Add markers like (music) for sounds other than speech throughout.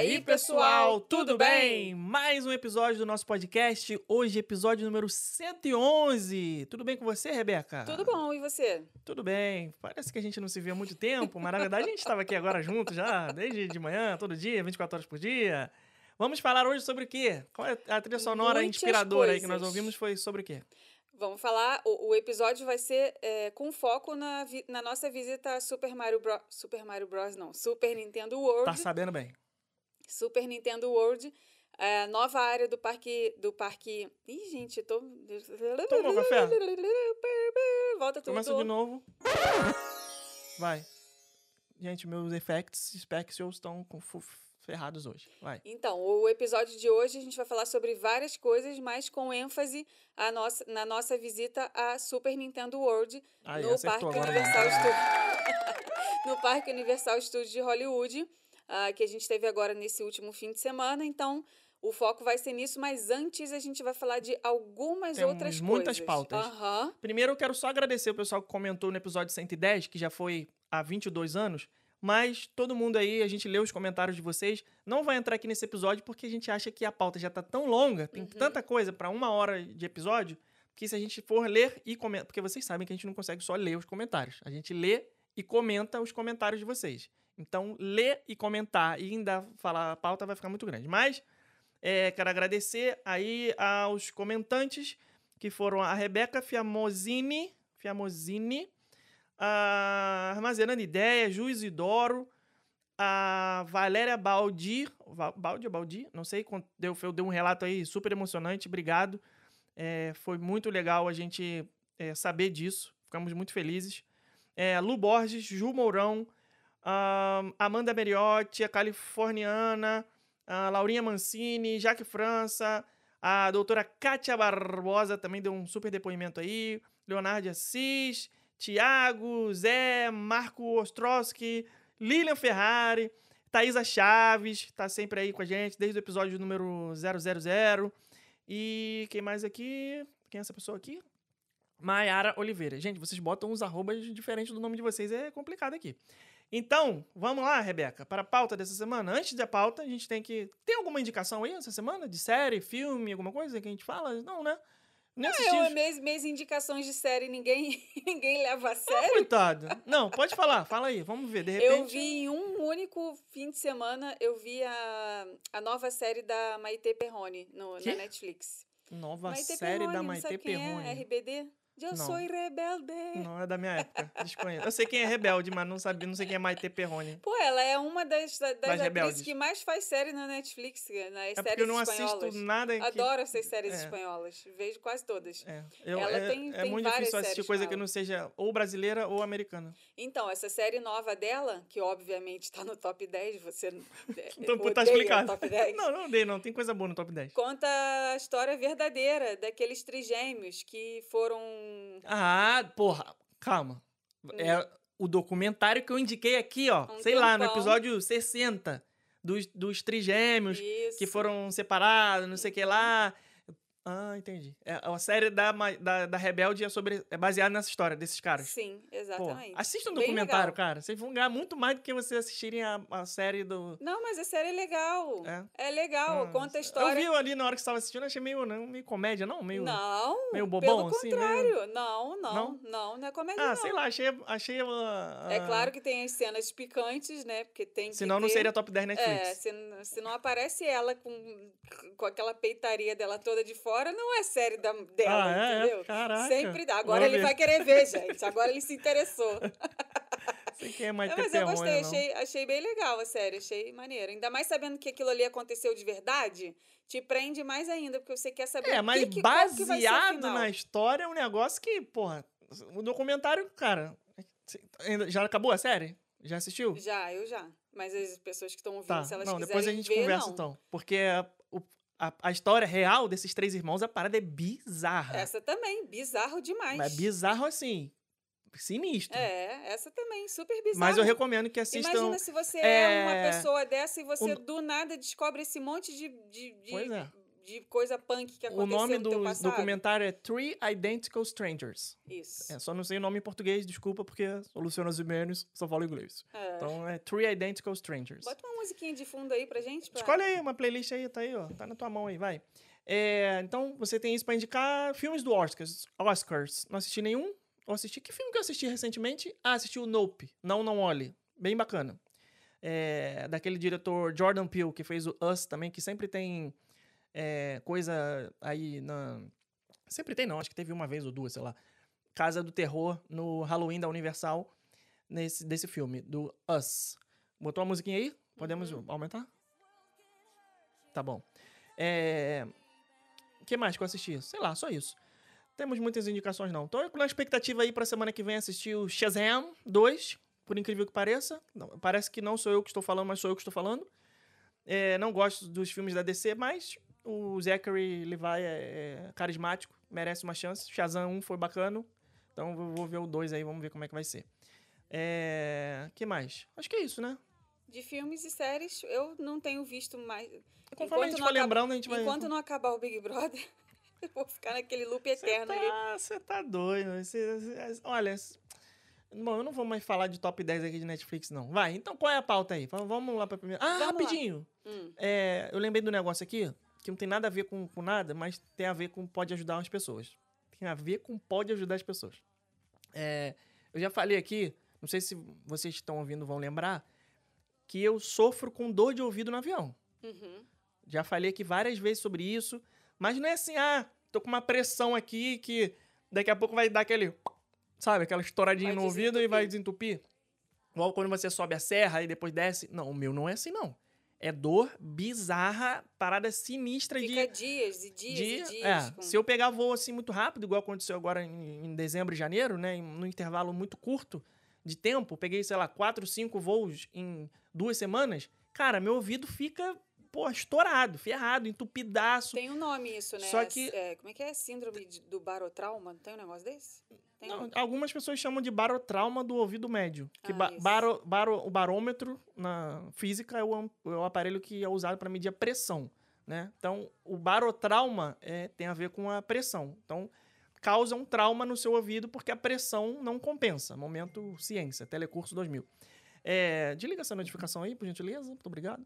aí, pessoal, tudo bem? Mais um episódio do nosso podcast. Hoje, episódio número 111. Tudo bem com você, Rebeca? Tudo bom, e você? Tudo bem. Parece que a gente não se vê há muito tempo, mas na verdade a gente estava aqui agora junto já, desde de manhã, todo dia, 24 horas por dia. Vamos falar hoje sobre o quê? Qual é a trilha sonora Muitas inspiradora aí que coisas. nós ouvimos foi sobre o quê? Vamos falar, o, o episódio vai ser é, com foco na, vi- na nossa visita a Super Mario Bros. Super Mario Bros. não, Super Nintendo World. Tá sabendo bem. Super Nintendo World, é, nova área do parque. Do parque. Ih, gente, tô. Tomou café? Volta tudo. Começa de novo. Vai. Gente, meus effects specials estão com ferrados hoje. Vai. Então, o episódio de hoje a gente vai falar sobre várias coisas, mas com ênfase a nossa, na nossa visita à Super Nintendo World Aí, no Parque agora. Universal Studios. (laughs) no Parque Universal Studios de Hollywood, ah, que a gente teve agora nesse último fim de semana. Então, o foco vai ser nisso, mas antes a gente vai falar de algumas Temos outras muitas coisas. pautas. Aham. Primeiro, eu quero só agradecer o pessoal que comentou no episódio 110, que já foi há 22 anos. Mas todo mundo aí, a gente leu os comentários de vocês. Não vai entrar aqui nesse episódio porque a gente acha que a pauta já tá tão longa, tem Uhum. tanta coisa para uma hora de episódio, que se a gente for ler e comentar. Porque vocês sabem que a gente não consegue só ler os comentários. A gente lê e comenta os comentários de vocês. Então, ler e comentar e ainda falar a pauta vai ficar muito grande. Mas é, quero agradecer aí aos comentantes que foram a Rebeca Fiamosini, Fiamosini, a Armazenando Ideias, Ju Isidoro, a Valéria Baldi, Va- Baldi Baldi, não sei, deu, deu um relato aí super emocionante, obrigado. É, foi muito legal a gente é, saber disso, ficamos muito felizes. É, Lu Borges, Ju Mourão, Amanda Meriotti, a Californiana, a Laurinha Mancini, Jaque França, a doutora Kátia Barbosa também deu um super depoimento aí, Leonardo Assis, Tiago, Zé, Marco Ostrowski, Lilian Ferrari, Thaisa Chaves, tá sempre aí com a gente desde o episódio número 000. E quem mais aqui? Quem é essa pessoa aqui? Maiara Oliveira. Gente, vocês botam uns arrobas diferentes do nome de vocês, é complicado aqui. Então, vamos lá, Rebeca, para a pauta dessa semana. Antes da pauta, a gente tem que. Tem alguma indicação aí essa semana? De série, filme, alguma coisa que a gente fala? Não, né? Assisti. Eu, minhas, minhas indicações de série, ninguém, (laughs) ninguém leva a Ah, sério. coitado. Não, pode falar, fala aí, vamos ver. De repente. Eu vi em um único fim de semana, eu vi a, a nova série da Maite Perrone no, na Netflix. Nova Maite série Perrone, da não Maite quem Perrone. É? RBD? Eu Não. sou rebelde. Não é da minha época, desconheço. Eu sei quem é rebelde, mas não sabia, não sei quem é Maite Perrone. Pô, ela é uma das, da- das, atrizes que mais faz série na Netflix, nas É séries eu não espanholas. assisto nada que... Adoro essas séries É. espanholas. Vejo quase todas. É, eu, Ela é, tem- é tem muito difícil assistir coisa que não seja ou brasileira ou americana. Então, essa série nova dela, que obviamente está no top 10, você (laughs) Então, odeia tá explicado. top 10. Não, não dei, não. Tem coisa boa no top 10. Conta a história verdadeira daqueles trigêmeos que foram. Ah, porra, calma. É o documentário que eu indiquei aqui, ó. Um sei lá, no episódio 60 dos, dos trigêmeos Isso. que foram separados, não sei o que lá. Ah, entendi. É, a série da, da, da Rebelde é, sobre, é baseada nessa história desses caras. Sim, Pô, exatamente. assista um Bem documentário, legal. cara. Vocês vão ganhar muito mais do que vocês assistirem a, a série do. Não, mas a série é legal. É? É, legal. Ah, Conta a Eu história. vi ali na hora que você estava assistindo, achei meio, não, meio comédia, não? Meio. Não, meio bobão, pelo assim, contrário. Não, não, Não? não, não, é comédia Ah, não. sei lá, achei. achei a- É a- claro que tem as cenas picantes, né? Porque tem Senão que não ter... seria top 10 Netflix. É, se, se não aparece ela com, com aquela peitaria dela toda de fora, não é série da, dela, Ah, é? entendeu? Caraca. Sempre dá. Agora Vou ele ver. vai querer ver, gente. Agora ele se interessou. Sei quem é mais Não, mas eu Perrone, gostei, não. achei, achei bem legal a série, achei maneiro. Ainda mais sabendo que aquilo ali aconteceu de verdade, te prende mais ainda, porque você quer saber É, o mas que, que, baseado na história é um negócio que, porra, o documentário, cara. Já acabou a série? Já assistiu? Já, eu já. Mas as pessoas que estão ouvindo, Tá, se elas não, quiserem depois a gente ver, conversa não. então. Porque a, a, história real desses três irmãos, a parada é bizarra. Essa também, bizarro demais. Mas é bizarro assim, sinistro. É, essa também, super bizarro. Mas eu recomendo que assistam. Imagina se você é, é uma pessoa dessa e você o- do nada descobre esse monte de, de, de Pois é. De coisa punk que aconteceu O nome no do documentário é Three Identical Strangers. Isso. É, só não sei o nome em português, desculpa, porque sou Luciano Zimenez, só falo inglês. É. Então é Three Identical Strangers. Bota uma musiquinha de fundo aí pra gente. Pra... Escolhe aí uma playlist aí, tá aí, ó. Tá na tua mão aí, vai. É, então, você tem isso pra indicar filmes do Oscars. Oscars. Não assisti nenhum? Eu assisti. Que filme que eu assisti recentemente? Ah, assisti o Nope. Não, não olhe. Bem bacana. É, daquele diretor Jordan Peele, que fez o Us também, que sempre tem é, coisa aí na. Sempre tem, não. Acho que teve uma vez ou duas, sei lá. Casa do Terror no Halloween da Universal, nesse, desse filme, do Us. Botou a musiquinha aí? Podemos aumentar? Tá bom. É... O que mais que eu assisti? Sei lá, só isso. Temos muitas indicações, não. Tô com a expectativa aí pra semana que vem assistir o Shazam 2, por incrível que pareça. Não, parece que não sou eu que estou falando, mas sou eu que estou falando. É, não gosto dos filmes da DC, mas o Zachary Levi é, é carismático, merece uma chance. Shazam 1 foi bacana, então vou, vou ver o 2 aí, vamos ver como é que vai ser. É... que mais? Acho que é isso, né? De filmes e séries, eu não tenho visto mais. Conforme a gente for acaba- lembrando, a gente vai... Enquanto não acabar o Big Brother, (laughs) eu vou ficar naquele loop eterno ali. Você tá doido. Você- olha, bom, eu não vou mais falar de top 10 aqui de Netflix, não. Vai, então qual é a pauta aí? Vamos lá pra primeira. Ah, Vamos rapidinho. Hum, É, eu lembrei do negócio aqui, que não tem nada a ver com, com nada, mas tem a ver com pode ajudar as pessoas. Tem a ver com pode ajudar as pessoas. É, eu já falei aqui, não sei se vocês estão ouvindo vão lembrar, que eu sofro com dor de ouvido no avião. uhum. Já falei aqui várias vezes sobre isso, mas não é assim, ah, tô com uma pressão aqui que daqui a pouco vai dar aquele, sabe, aquela estouradinha Vai no ouvido e vai desentupir. Igual quando você sobe a serra e depois desce. Não, o meu não é assim, não. É dor bizarra, parada sinistra Fica de. dias e dias de e dias. é, com- se eu pegar voo assim muito rápido, igual aconteceu agora em, em dezembro e janeiro, né? No intervalo muito curto de tempo, peguei, sei lá, quatro, cinco voos em duas semanas, cara, meu ouvido fica, pô, estourado, ferrado, entupidaço. Tem um nome isso, né? Só que- É, como é que é? Síndrome de- do barotrauma? Não tem um negócio desse? Tem Não, um- algumas pessoas chamam de barotrauma do ouvido médio. Que Ah, ba- baro- baro- o barômetro na física é o, é o aparelho que é usado para medir a pressão. Né? Então, o barotrauma é, tem a ver com a pressão. Então, causa um trauma no seu ouvido porque a pressão não compensa. Momento ciência, Telecurso 2000. É, desliga essa notificação aí, por gentileza. Muito obrigado.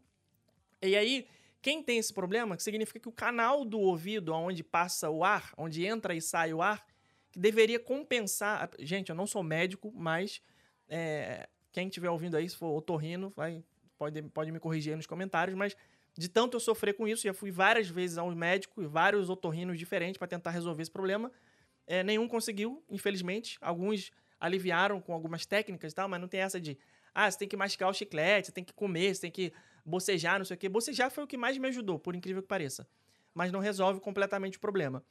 E aí, quem tem esse problema, que significa que o canal do ouvido, onde passa o ar, onde entra e sai o ar, que deveria compensar. Gente, eu não sou médico, mas é, quem estiver ouvindo aí, se for otorrino, vai, pode, pode me corrigir aí nos comentários, mas de tanto eu sofrer com isso, já fui várias vezes ao médico e vários otorrinos diferentes para tentar resolver esse problema. É, nenhum conseguiu, infelizmente. Alguns aliviaram com algumas técnicas e tal, mas não tem essa de ah, você tem que mastigar o chiclete, você tem que comer, você tem que bocejar, não sei o quê. Bocejar foi o que mais me ajudou, por incrível que pareça. Mas não resolve completamente o problema.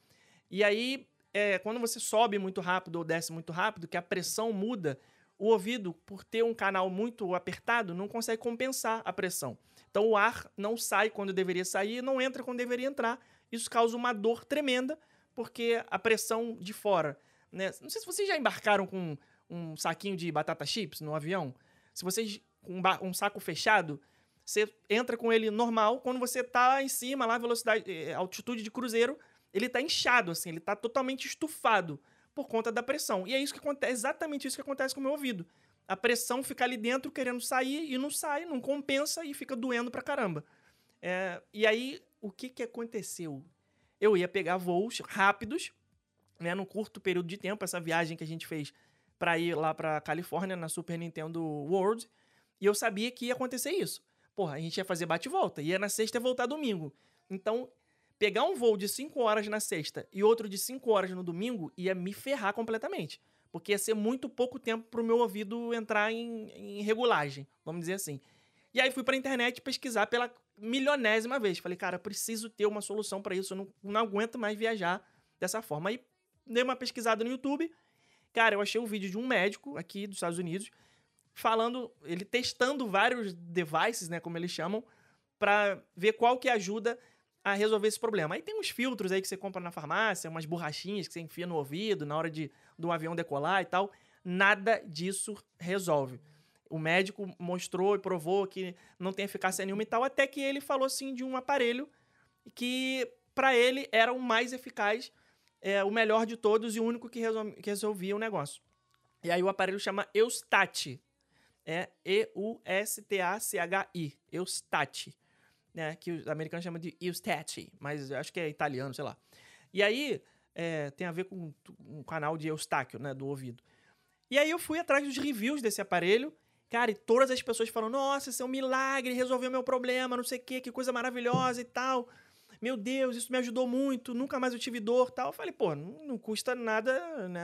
E aí, é, quando você sobe muito rápido ou desce muito rápido, que a pressão muda, o ouvido, por ter um canal muito apertado, não consegue compensar a pressão. Então o ar não sai quando deveria sair não entra quando deveria entrar. Isso causa uma dor tremenda, porque a pressão de fora. Né? Não sei se vocês já embarcaram com um saquinho de batata chips no avião. Se vocês. com um, um saco fechado, você entra com ele normal. Quando você tá em cima, lá, velocidade, eh, altitude de cruzeiro, ele tá inchado, assim, ele tá totalmente estufado por conta da pressão. E é isso que acontece, exatamente isso que acontece com o meu ouvido. A pressão fica ali dentro querendo sair e não sai, não compensa e fica doendo pra caramba. É, e aí, o que que aconteceu? Eu ia pegar voos rápidos, né, num curto período de tempo, essa viagem que a gente fez pra ir lá pra Califórnia na Super Nintendo World, e eu sabia que ia acontecer isso. Porra, a gente ia fazer bate e volta, ia na sexta e voltar domingo. Então, pegar um voo de 5 horas na sexta e outro de 5 horas no domingo ia me ferrar completamente. Porque ia ser muito pouco tempo pro meu ouvido entrar em, em regulagem, vamos dizer assim. E aí fui pra internet pesquisar pela milionésima vez. Falei, cara, preciso ter uma solução pra isso, eu não, não aguento mais viajar dessa forma. Aí dei uma pesquisada no YouTube. Cara, eu achei um vídeo de um médico aqui dos Estados Unidos falando, ele testando vários devices, né, como eles chamam, pra ver qual que ajuda a resolver esse problema. Aí tem uns filtros aí que você compra na farmácia, umas borrachinhas que você enfia no ouvido na hora de do avião decolar e tal. Nada disso resolve. O médico mostrou e provou que não tem eficácia nenhuma e tal, até que ele falou assim de um aparelho que para ele era o mais eficaz, é, o melhor de todos e o único que, resol que resolvia o negócio. E aí o aparelho chama Eustat. É E-U-S-T-A-C-H-I. Eustat. Né? Que os americanos chamam de Eustat, mas acho que é italiano, sei lá. E aí é, tem a ver com um canal de Eustáquio, né? Do ouvido. E aí eu fui atrás dos reviews desse aparelho. Cara, e todas as pessoas falam: Nossa, isso é um milagre, resolveu meu problema, não sei o quê, que coisa maravilhosa e tal. Meu Deus, isso me ajudou muito, nunca mais eu tive dor tal. Eu falei, pô, não, não custa nada, né?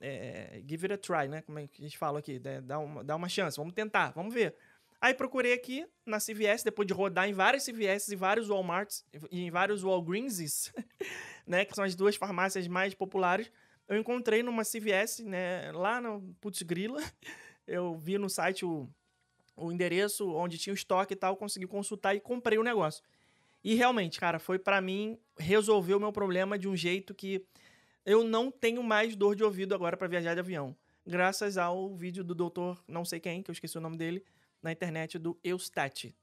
É, give it a try, né? Como é que a gente fala aqui? Né? Dá uma, dá uma chance, vamos tentar, vamos ver. Aí procurei aqui na CVS, depois de rodar em várias CVS e vários Walmarts e em vários Walgreenses, (laughs) né? Que são as duas farmácias mais populares. Eu encontrei numa CVS, né? Lá no Putz Grila. (laughs) Eu vi no site o, o endereço onde tinha o estoque e tal, consegui consultar e comprei o negócio. E realmente, cara, foi para mim resolver o meu problema de um jeito que eu não tenho mais dor de ouvido agora para viajar de avião. Graças ao vídeo do doutor não sei quem, que eu esqueci o nome dele, na internet do Eustat.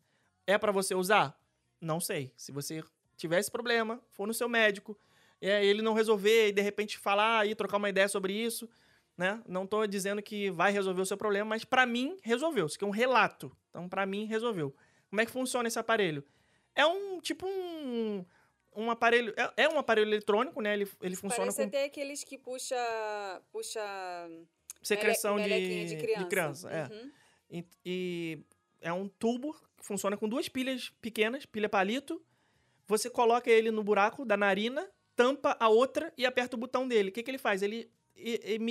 É para você usar? Não sei. Se você tiver esse problema, for no seu médico, ele não resolver e de repente falar e trocar uma ideia sobre isso, né? Não tô dizendo que vai resolver o seu problema, mas para mim resolveu. Isso aqui é um relato. Então, para mim resolveu. Como é que funciona esse aparelho? É um tipo um um aparelho. É, é um aparelho eletrônico, né? Ele, ele funciona Parece com. até aqueles que puxa. puxa secreção mele, de, de criança. de criança é. Uhum. E, e é um tubo que funciona com duas pilhas pequenas, pilha palito. Você coloca ele no buraco da narina, tampa a outra e aperta o botão dele. O que, que ele faz? Ele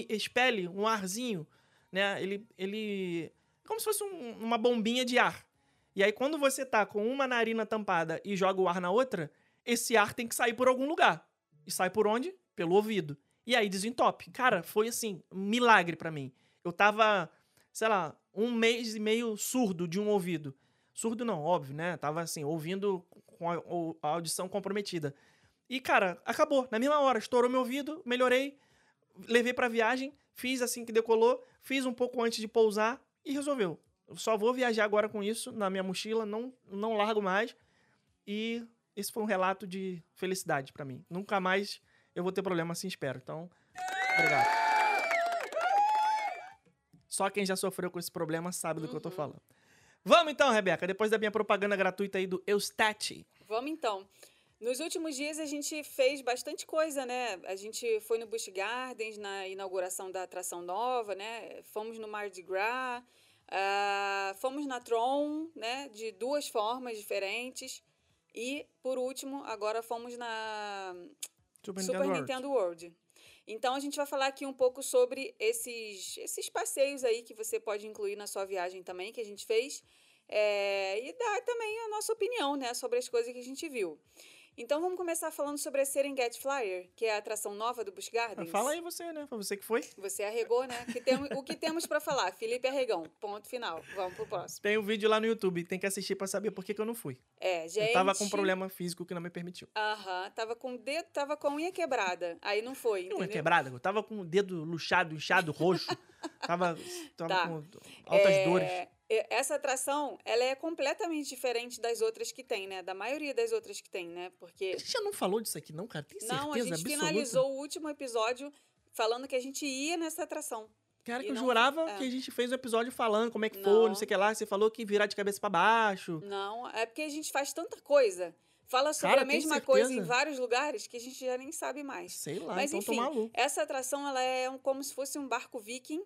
expele um arzinho, né? Ele, ele como se fosse um, uma bombinha de ar. E aí quando você tá com uma narina tampada e joga o ar na outra, esse ar tem que sair por algum lugar. E sai por onde? Pelo ouvido. E aí desentope. Cara, foi assim, um milagre para mim. Eu tava, sei lá, um mês e meio surdo de um ouvido. Surdo não, óbvio, né? Tava assim, ouvindo com a, a audição comprometida. E, cara, acabou. Na mesma hora, estourou meu ouvido, melhorei, levei pra viagem, fiz assim que decolou, fiz um pouco antes de pousar e resolveu. Eu só vou viajar agora com isso na minha mochila, não, não largo mais. E esse foi um relato de felicidade para mim. Nunca mais eu vou ter problema assim, espero. Então, obrigado. Só quem já sofreu com esse problema sabe do uhum. que eu tô uhum. falando. Vamos então, Rebeca, depois da minha propaganda gratuita aí do Eustat. Vamos então. Nos últimos dias a gente fez bastante coisa, né? A gente foi no Busch Gardens na inauguração da atração nova, né? Fomos no Mardi Gras, uh, fomos na Tron, né? De duas formas diferentes. E, por último, agora fomos na Super, Super Nintendo, Nintendo World. World. Então, a gente vai falar aqui um pouco sobre esses, esses passeios aí que você pode incluir na sua viagem também, que a gente fez. É, e dar também a nossa opinião né, sobre as coisas que a gente viu. Então vamos começar falando sobre a Serengeti Flyer, que é a atração nova do Busch Gardens. Fala aí você, né? Foi você que foi. Você arregou, né? Que tem, o que temos para falar? Felipe Arregão. Ponto final. Vamos pro próximo. Tem um vídeo lá no YouTube, tem que assistir para saber por que, que eu não fui. É, gente. Eu tava com um problema físico que não me permitiu. Aham, tava com o dedo, tava com a unha quebrada. Aí não foi. Unha quebrada? Eu tava com o dedo luxado, inchado, roxo. (laughs) tava tava tá. com altas é... dores essa atração, ela é completamente diferente das outras que tem, né? Da maioria das outras que tem, né? Porque... A gente já não falou disso aqui não, cara? Tem certeza Não, a gente absoluta? finalizou o último episódio falando que a gente ia nessa atração. Cara, que eu não, jurava é. que a gente fez um episódio falando como é que não. foi, não sei o que lá. Você falou que virar de cabeça para baixo. Não, é porque a gente faz tanta coisa. Fala sobre Cara, a mesma coisa em vários lugares que a gente já nem sabe mais. Sei lá, Mas, então enfim, tô maluco. essa atração ela é um, como se fosse um barco viking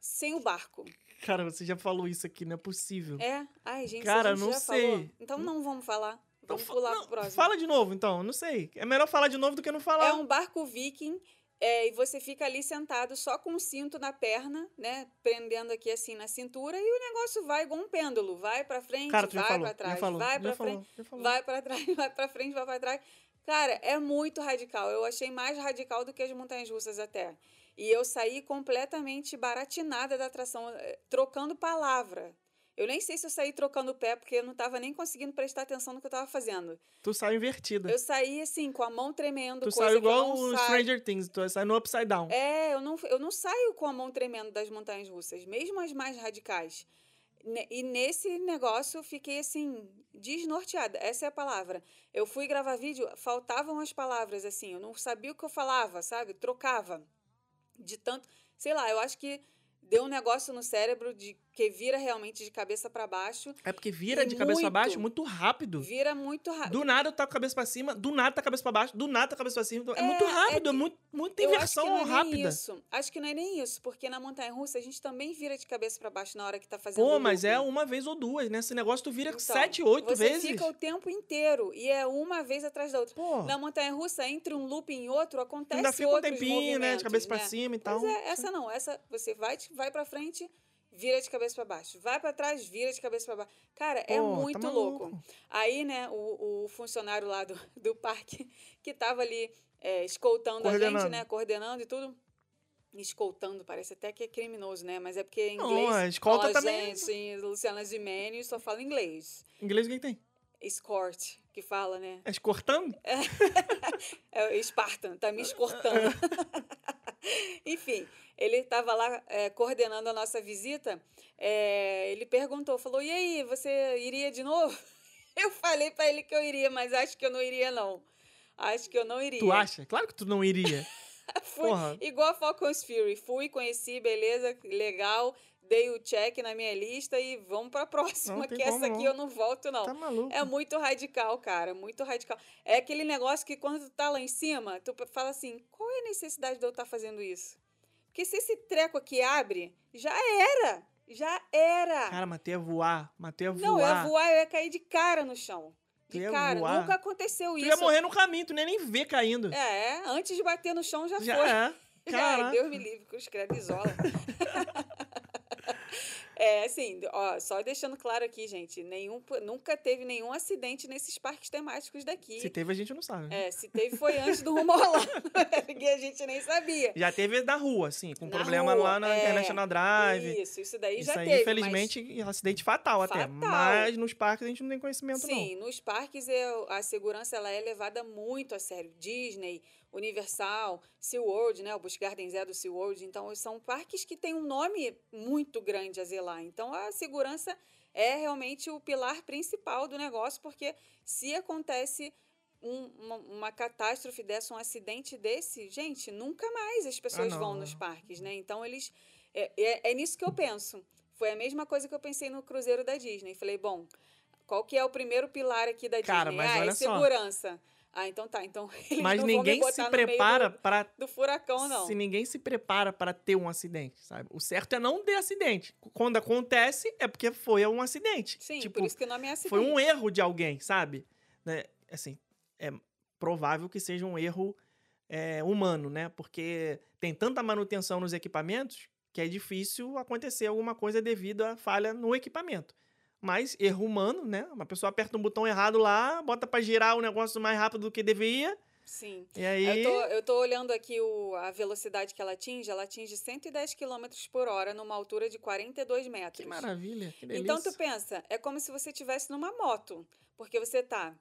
sem o barco. Cara, você já falou isso aqui, não é possível. É? Ai, gente, Cara, gente não já sei. Falou. Então não vamos falar. Vamos então, pular não, pro próximo. Fala de novo, então. Não sei. É melhor falar de novo do que não falar. É um barco viking é, e você fica ali sentado só com o cinto na perna, né? Prendendo aqui assim na cintura e o negócio vai igual um pêndulo. Vai pra frente, Cara, vai pra trás, falou, vai pra frente, vai pra trás, (laughs) vai pra frente, vai pra trás. Cara, é muito radical. Eu achei mais radical do que as montanhas russas até. E eu saí completamente baratinada da atração, eh, trocando palavra. Eu nem sei se eu saí trocando o pé, porque eu não estava nem conseguindo prestar atenção no que eu estava fazendo. Tu saiu invertida. Eu saí, assim, com a mão tremendo. Tu saiu igual o Stranger Things, tu sai no upside down. É, eu não, eu não saio com a mão tremendo das montanhas russas, mesmo as mais radicais. E nesse negócio eu fiquei assim, desnorteada. Essa é a palavra. Eu fui gravar vídeo, faltavam as palavras, assim. Eu não sabia o que eu falava, sabe? Trocava. De tanto. Sei lá, eu acho que deu um negócio no cérebro de que vira realmente de cabeça para baixo. É porque vira de cabeça pra muito. baixo muito rápido. Vira muito rápido. Do nada tá com a cabeça pra cima, do nada tá com a cabeça pra baixo, do nada tá com a cabeça pra cima. É, muito É, rápido, é, é muito, muita Eu acho que inversão não é nem rápida. isso. Acho que não é nem isso, porque na montanha russa a gente também vira de cabeça para baixo na hora que tá fazendo Pô, mas é uma vez ou duas, né? Esse negócio tu vira Então, sete, oito você vezes. fica o tempo inteiro e é uma vez atrás da outra. Pô, Na montanha russa, entre um looping e outro, acontece ainda fica um tempinho, né? De cabeça pra movimentos, cima e né? tal. Mas é, essa não, essa você vai, vai para frente, vira de cabeça para baixo. Vai para trás, vira de cabeça para baixo. Cara, é Pô, tá muito maluco. louco. Aí, né, o, o funcionário lá do, (laughs) do parque que tava ali é, escoltando a gente, né? Coordenando e tudo. Escoltando, parece até que é criminoso, né? Mas é porque em Não, inglês. a escolta Ó, também- Gente, Luciana Gimenez só fala inglês. Inglês o que tem? Escort, que fala, né? É escortando? (laughs) É o Spartan, tá me escortando. (laughs) (laughs) Enfim, ele estava lá é, coordenando a nossa visita. é, ele perguntou, falou: E aí, você iria de novo? (laughs) Eu falei para ele que eu iria, mas acho que eu não iria, não. Acho que eu não iria. Tu acha? Claro que tu não iria. (laughs) Fui Porra. igual a Falcon's Fury. Fui, conheci, beleza, legal. Dei o check na minha lista e vamos pra (laughs) próxima, Não tem que essa como, aqui não. eu não volto, não. Tá maluco. É muito radical, cara, muito radical. É aquele negócio que quando tu tá lá em cima, tu fala assim, qual é a necessidade de eu estar fazendo isso? Porque se esse treco aqui abre, já era, já era. Cara, mas tu ia voar, mas tu ia voar. não, eu ia voar, eu ia cair de cara no chão. Tu De cara, voar. nunca aconteceu Tu isso. ia morrer no caminho, tu nem nem vê caindo. É, antes de bater no chão já, Já foi. é. (laughs) Ai, Caraca. Deus me livre, cruz credo isola. (laughs) (laughs) É, assim, ó, só deixando claro aqui, gente, nenhum, nunca teve nenhum acidente nesses parques temáticos daqui. Se teve, a gente não sabe. É, se teve foi antes do Rumo (laughs) Orlando, que a gente nem sabia. Já teve da rua, assim, com Na problema rua, lá na é. International Drive. Isso, isso daí Isso já aí, teve. infelizmente, um acidente fatal, até. Fatal. Mas nos parques a gente não tem mas, conhecimento, sim, nos parques é, a segurança ela é levada muito a sério. Disney, Universal, SeaWorld, né? O Busch Gardens é do SeaWorld. Então, são parques que têm um nome muito grande a zelar. Então, a segurança é realmente o pilar principal do negócio, porque se acontece um- uma, uma catástrofe dessa, um acidente desse, gente, nunca mais as pessoas não, vão né? nos parques, né? Então, eles... É, é, é nisso que eu penso. Foi a mesma coisa que eu pensei no cruzeiro da Disney. Falei, bom, qual que é o primeiro pilar aqui da Cara, Disney? mas ah, olha é só. Ah, então tá. Então (laughs) Mas não ninguém se prepara do, para do furacão, não. Se ninguém se prepara para ter um acidente, sabe? O certo é não ter acidente. Quando acontece, é porque foi um acidente. Sim, tipo, por isso que o nome é acidente. foi um erro de alguém, sabe? Né? Assim, é provável que seja um erro é, humano, né? Porque tem tanta manutenção nos equipamentos que é difícil acontecer alguma coisa devido à falha no equipamento. Mas erro humano, né? Uma pessoa aperta um botão errado lá, bota para girar o negócio mais rápido do que deveria, Sim. e aí... Eu tô, eu tô olhando aqui o, a velocidade que ela atinge. Ela atinge 110 km por hora numa altura de 42 metros. Que maravilha, que delícia. Então tu pensa, é como se você estivesse numa moto, porque você tá,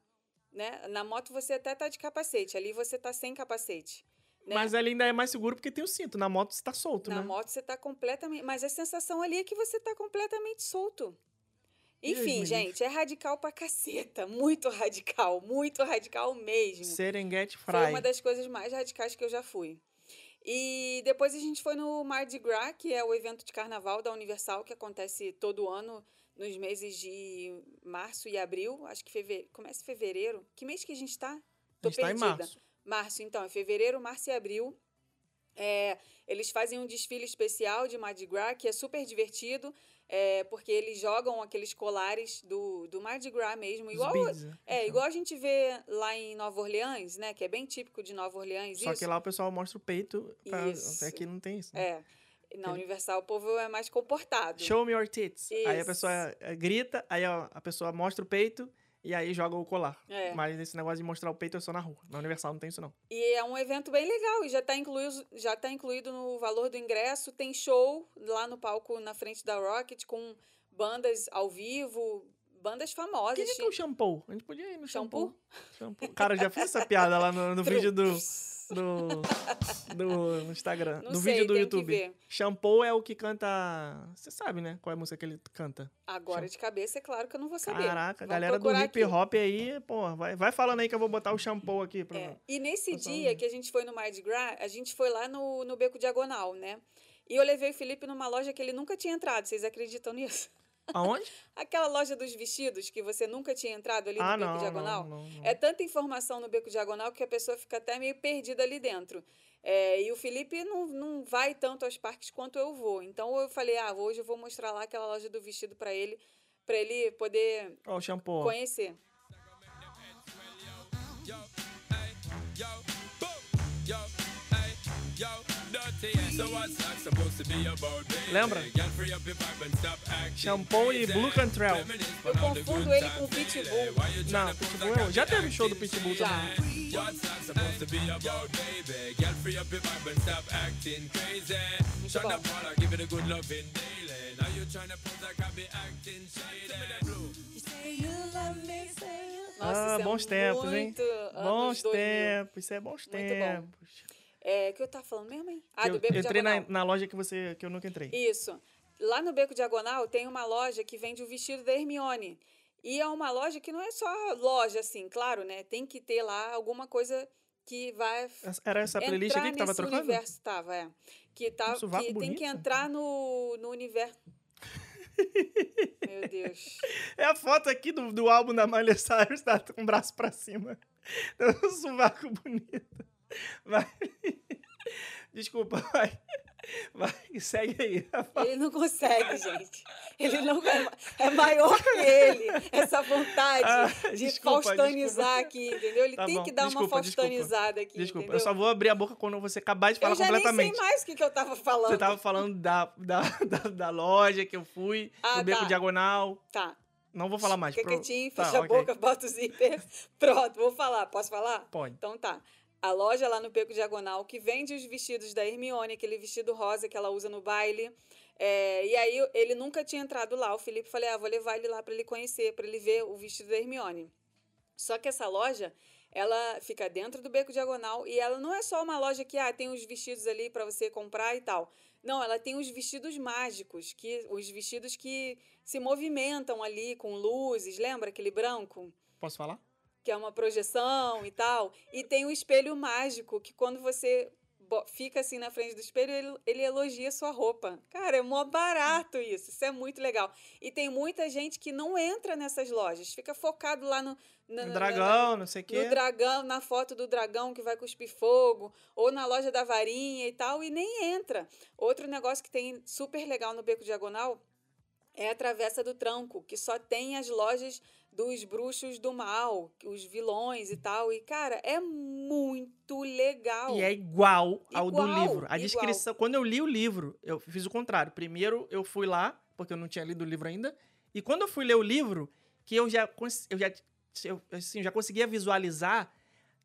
né? Na moto você até tá de capacete, ali você tá sem capacete. Né? Mas ali ainda é mais seguro porque tem o cinto. Na moto você tá solto, Na né? moto você tá completamente. Mas a sensação ali é que você tá completamente solto. Deus Enfim, me gente, é radical pra caceta. (laughs) Muito radical, muito radical mesmo. Serengeti Foi Fry. uma das coisas mais radicais que eu já fui. E depois a gente foi no Mardi Gras, que é o evento de carnaval da Universal, que acontece todo ano nos meses de março e abril. Acho que fevereiro. Começa em fevereiro. Que mês que a gente tá? A gente tá em março. Março, então, é fevereiro, março e abril. É, eles fazem um desfile especial de Mardi Gras, que é super divertido, é, porque eles jogam aqueles colares do, do Mardi Gras mesmo, igual, beads, né? é, igual a gente vê lá em Nova Orleans, né? Que é bem típico de Nova Orleans. Só isso. que lá o pessoal mostra o peito. Pra... Isso. Aqui não tem isso. né? É. Na Universal o povo é mais comportado. Show me your tits. Aí a Isso. pessoa eh, grita, aí a pessoa mostra o peito e aí joga o colar. É. Mas esse negócio de mostrar o peito é só na rua. Na Universal não tem isso, não. E é um evento bem legal e já está incluído, já tá incluído no valor do ingresso. Tem show lá no palco na frente da Rocket com bandas ao vivo, bandas famosas. Que dia que é o shampoo? A gente podia ir no shampoo. Shampoo? shampoo. Cara, já fiz essa piada lá no, no (laughs) vídeo do, do no Instagram, Não do sei, vídeo do YouTube. Shampoo é o que canta. Você sabe, né? Qual é a música que ele canta? Agora de cabeça, é claro que eu não vou saber. Caraca, Vamos galera do hip aqui. hop aí, pô, vai, vai falando aí que eu vou botar o shampoo aqui. Pra... É, E nesse Pessoal, dia né? que a gente foi no Mardi Gras, a gente foi lá no, no Beco Diagonal, né? E eu levei o Felipe numa loja que ele nunca tinha entrado. Vocês acreditam nisso? Aonde? (laughs) Aquela loja dos vestidos que você nunca tinha entrado ali no ah, Beco não, Diagonal. não, não, não. É tanta informação no Beco Diagonal que a pessoa fica até meio perdida ali dentro. É, e o Felipe não, não vai tanto aos parques quanto eu vou. Então eu falei, ah, hoje eu vou mostrar lá aquela loja do vestido para ele, para ele poder Ó, o shampoo. conhecer. Yo, hey, yo, boom, yo, hey, yo, Lembra? Shampoo e. Blue Cantrell. Eu confundo ele com Pitbull. Não, Pitbull é- já teve show do Pitbull Já. também. Nossa, ah, é bons tempos, hein? muito anos Bons 2000. tempos, isso é bons Muito bom. É, o que eu tava falando mesmo, hein? Ah, eu do Beco eu entrei na, na loja que, você, que eu nunca entrei. Isso. Lá no Beco Diagonal tem uma loja que vende o vestido da Hermione. E é uma loja que não é só loja, assim, claro, né? Tem que ter lá alguma coisa que vai Era essa playlist aqui que tava trocando? universo. Tava, é. Que, tá, Um que tem que entrar no, no universo. (laughs) Meu Deus. É a foto aqui do, do álbum da Miley Cyrus, tá com o braço pra cima. (laughs) Um sovaco bonito. (laughs) Vai. Desculpa, vai. Vai, segue aí. Ele não consegue, gente. Ele não é, é maior que (laughs) ele. Essa vontade Ah, de desculpa, faustanizar aqui, entendeu? Ele Tá tem bom, que dar uma desculpa, desculpa. faustanizada aqui. Desculpa, entendeu? eu só vou abrir a boca quando você acabar de falar Eu já nem completamente. sei mais o que, que eu tava falando. Você tava falando da, da, da, da loja que eu fui, Ah, do Beco tá. Diagonal. Tá. Não vou falar mais. Fica pro- quietinho, Tá, fecha a ok. boca, bota o zíper. Pronto, vou falar. Posso falar? Pode. Então tá. A loja lá no Beco Diagonal que vende os vestidos da Hermione, aquele vestido rosa que ela usa no baile. É, e aí ele nunca tinha entrado lá. O Felipe falei, ah, vou levar ele lá para ele conhecer, para ele ver o vestido da Hermione. Só que essa loja, ela fica dentro do Beco Diagonal e ela não é só uma loja que ah, tem os vestidos ali para você comprar e tal. Não, ela tem os vestidos mágicos, que os vestidos que se movimentam ali com luzes, lembra aquele branco? Posso falar? Que é uma projeção e tal. E tem o espelho mágico, que quando você fica assim na frente do espelho, ele, ele elogia sua roupa. Cara, é mó barato isso. Isso é muito legal. E tem muita gente que não entra nessas lojas, fica focado lá no. na- na- dragão, não sei o no quê. dragão, na foto do dragão que vai cuspir fogo, ou na loja da varinha e tal, e nem entra. Outro negócio que tem super legal no Beco Diagonal é a Travessa do Tranco, que só tem as lojas dos bruxos do mal, os vilões e tal. E, cara, é muito legal. E é igual ao do Igual, livro. A igual. descrição. Quando eu li o livro, eu fiz o contrário. Primeiro eu fui lá, porque eu não tinha lido o livro ainda. E quando eu fui ler o livro, que eu já, eu já, eu, assim, já conseguia visualizar.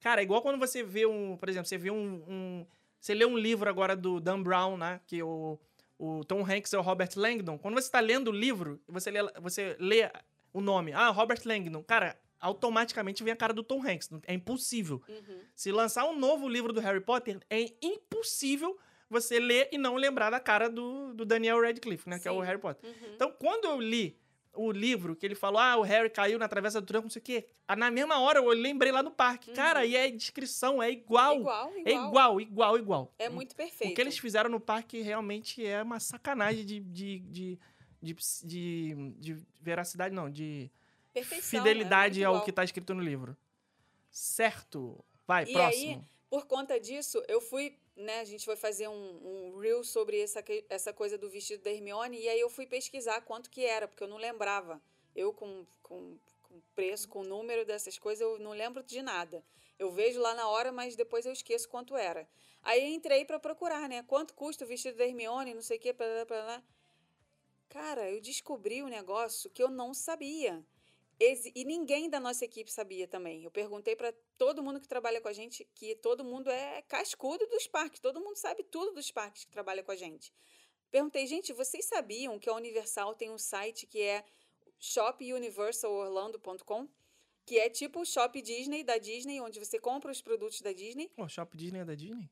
Cara, é igual quando você vê um. Por exemplo, você vê um. um- você lê um livro agora do Dan Brown, né? Que o, o Tom Hanks é o Robert Langdon. Quando você está lendo o livro, você lê, você lê o nome. Ah, Robert Langdon. Cara, automaticamente vem a cara do Tom Hanks. É impossível. Uhum. Se lançar um novo livro do Harry Potter, é impossível você ler e não lembrar da cara do, do Daniel Radcliffe, né? Que é o Sim. Harry Potter. Uhum. Então, quando eu li o livro, que ele falou, ah, o Harry caiu na travessa do tranco, não sei o quê. ah, Na mesma hora, eu lembrei lá no parque. Cara, e é descrição, é igual. Uhum. Igual, É igual. igual, igual, igual. É muito perfeito. O que eles fizeram no parque realmente é uma sacanagem de, de, de, de, de- de veracidade, não, de Perfeição, fidelidade é muito ao igual. que tá escrito no livro. Certo. Vai, E próximo. aí, por conta disso, eu fui, né, a gente foi fazer um, um reel sobre essa, essa coisa do vestido da Hermione, e aí eu fui pesquisar quanto que era, porque eu não lembrava. Eu com, com, com preço, com número dessas coisas, eu não lembro de nada. Eu vejo lá na hora, mas depois eu esqueço quanto era. Aí entrei para procurar, né? Quanto custa o vestido da Hermione, não sei o quê, pra lá, pra lá. Cara, eu descobri um negócio que eu não sabia. E ninguém da nossa equipe sabia também. Eu perguntei para todo mundo que trabalha com a gente, que todo mundo é cascudo dos parques, todo mundo sabe tudo dos parques que trabalha com a gente. Perguntei, gente, vocês sabiam que a Universal tem um site que é shopuniversalorlando.com? que é tipo o Shop Disney da Disney, onde você compra os produtos da Disney. Pô, Shop Disney é da Disney?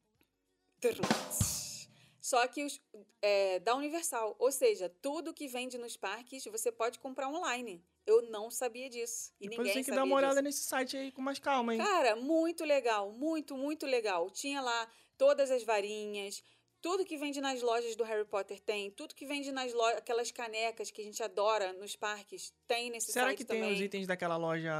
Só que os, é, da Universal. Ou seja, tudo que vende nos parques você pode comprar online. Eu não sabia disso. E Depois ninguém tem que dar uma olhada disso. nesse site aí com mais calma, hein? Cara, muito legal, muito, muito legal. Tinha lá todas as varinhas, tudo que vende nas lojas do Harry Potter tem, tudo que vende nas lojas, aquelas canecas que a gente adora nos parques, tem nesse Será site que também. tem os itens daquela loja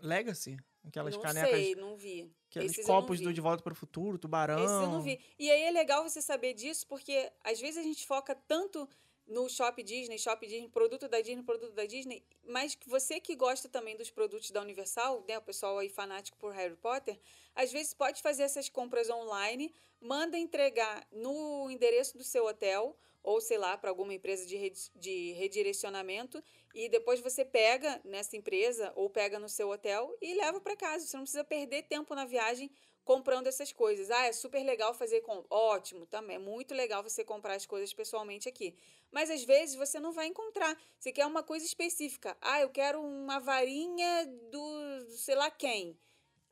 Legacy? Aquelas não canecas, sei, não vi. Aqueles Esses copos do. De Volta para o Futuro, Tubarão. Esses eu não vi. E aí é legal você saber disso, porque às vezes a gente foca tanto no Shop Disney, Shop Disney, produto da Disney, produto da Disney, mas você que gosta também dos produtos da Universal, né, o pessoal aí fanático por Harry Potter, às vezes pode fazer essas compras online, manda entregar no endereço do seu hotel, ou sei lá, para alguma empresa de, de redirecionamento, e depois você pega nessa empresa ou pega no seu hotel e leva para casa. Você não precisa perder tempo na viagem comprando essas coisas. Ah, é super legal fazer com. Ótimo, também é muito legal você comprar as coisas pessoalmente aqui. Mas às vezes você não vai encontrar. Você quer uma coisa específica. Ah, eu quero uma varinha do sei lá quem.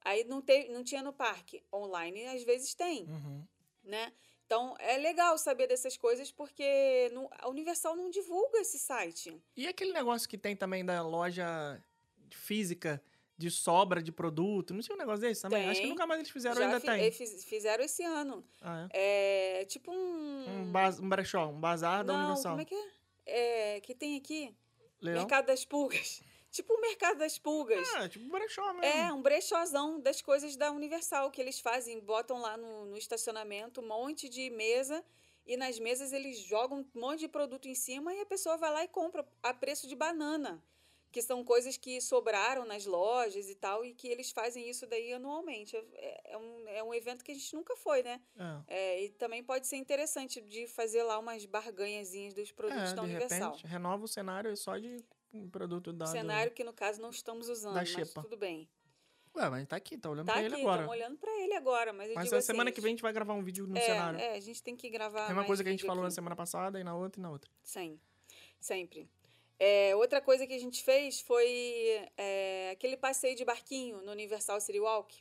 Aí não, te, não tinha no parque. Online às vezes tem, Uhum. né? Então é legal saber dessas coisas porque não- a Universal não divulga esse site. E aquele negócio que tem também da loja física de sobra de produto, não tinha um negócio desse também? Acho que Tem. nunca mais eles fizeram, Já ainda fi- tem. eh, fiz- fizeram esse ano. Ah, é. É tipo um. Um, baz, um brechó, um bazar da Não, Universal. como é que é? É, que tem aqui? Legal? Mercado das Pulgas. Tipo o Mercado das Pulgas. Ah, tipo um brechó mesmo. É, um brechózão das coisas da Universal que eles fazem. Botam lá no, no estacionamento um monte de mesa e nas mesas eles jogam um monte de produto em cima e a pessoa vai lá e compra a preço de banana. Que são coisas que sobraram nas lojas e tal, e que eles fazem isso daí anualmente. É, é um, é um evento que a gente nunca foi, né? É. É, e também pode ser interessante de fazer lá umas barganhazinhas dos produtos É, da de Universal. repente, renova o cenário só de um produto da. do- Cenário que, no caso, não estamos usando, mas Xepa. tudo bem. Ué, mas tá aqui, tá olhando Tá pra aqui, ele agora. estamos olhando pra ele agora, mas eu Mas digo a semana assim, que vem a gente vai gravar um vídeo no é, cenário. É, a gente tem que gravar É a mesma mais coisa que a gente falou na aqui. semana passada e na outra e na outra. Sim, sempre. É, outra coisa que a gente fez foi é, aquele passeio de barquinho no Universal City Walk,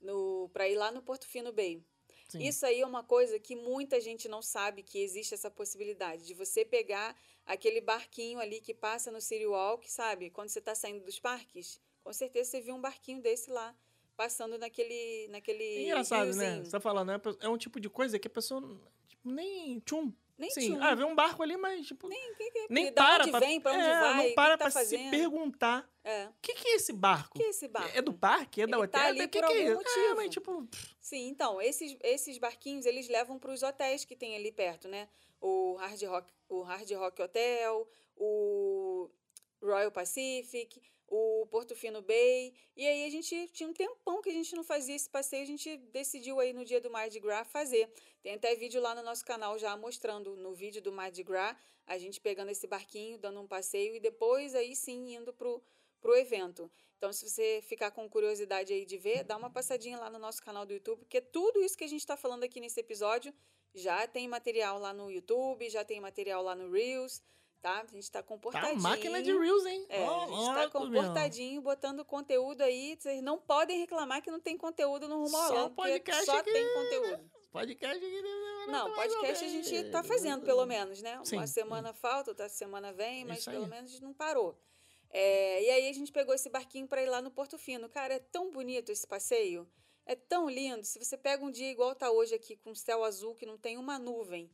no, pra ir lá no Porto Fino Bay. Sim. Isso aí é uma coisa que muita gente não sabe que existe essa possibilidade de você pegar aquele barquinho ali que passa no City Walk, sabe? Quando você está saindo dos parques, com certeza você viu um barquinho desse lá passando naquele naquele É engraçado, né? riozinho. Você tá falando, né? É um tipo de coisa que a pessoa tipo, nem tchum. Nem Sim, tchum. ah, vê um barco ali, mas tipo, Nem, que, que, nem para pra, vem, pra onde é, vai, não para tá pra se perguntar É. o que, que é esse barco? Que é esse barco? É do parque? É da Ele hotel? tá É ali que por que é algum? É, motivo. mas tipo, Sim, então, esses, esses barquinhos, eles levam para os hotéis que tem ali perto, né? O Hard Rock, o Hard Rock Hotel, o Royal Pacific, o Porto Fino Bay. E aí a gente tinha um tempão que a gente não fazia esse passeio, a gente decidiu aí no dia do Mardi Gras fazer. Tem até vídeo lá no nosso canal já mostrando, no vídeo do Mardi Gras, a gente pegando esse barquinho, dando um passeio e depois aí sim indo pro, pro evento. Então, se você ficar com curiosidade aí de ver, dá uma passadinha lá no nosso canal do YouTube, porque tudo isso que a gente está falando aqui nesse episódio já tem material lá no YouTube, já tem material lá no Reels, tá? A gente está tá comportadinho. uma máquina de Reels, hein? É, Ó, a gente tá louco, meu. comportadinho, botando conteúdo aí. Vocês não podem reclamar que não tem conteúdo no Rumo Só ao porque podcast só aqui. tem conteúdo. Podcast aqui. Não, ou podcast a gente menos. tá fazendo, pelo menos, né? Sim. Uma semana falta, outra semana vem, mas Isso pelo menos não parou. É, e aí a gente pegou esse barquinho para ir lá no Porto Fino. Cara, é tão bonito esse passeio. É tão lindo. Se você pega um dia igual tá hoje aqui, com céu azul, que não tem uma nuvem,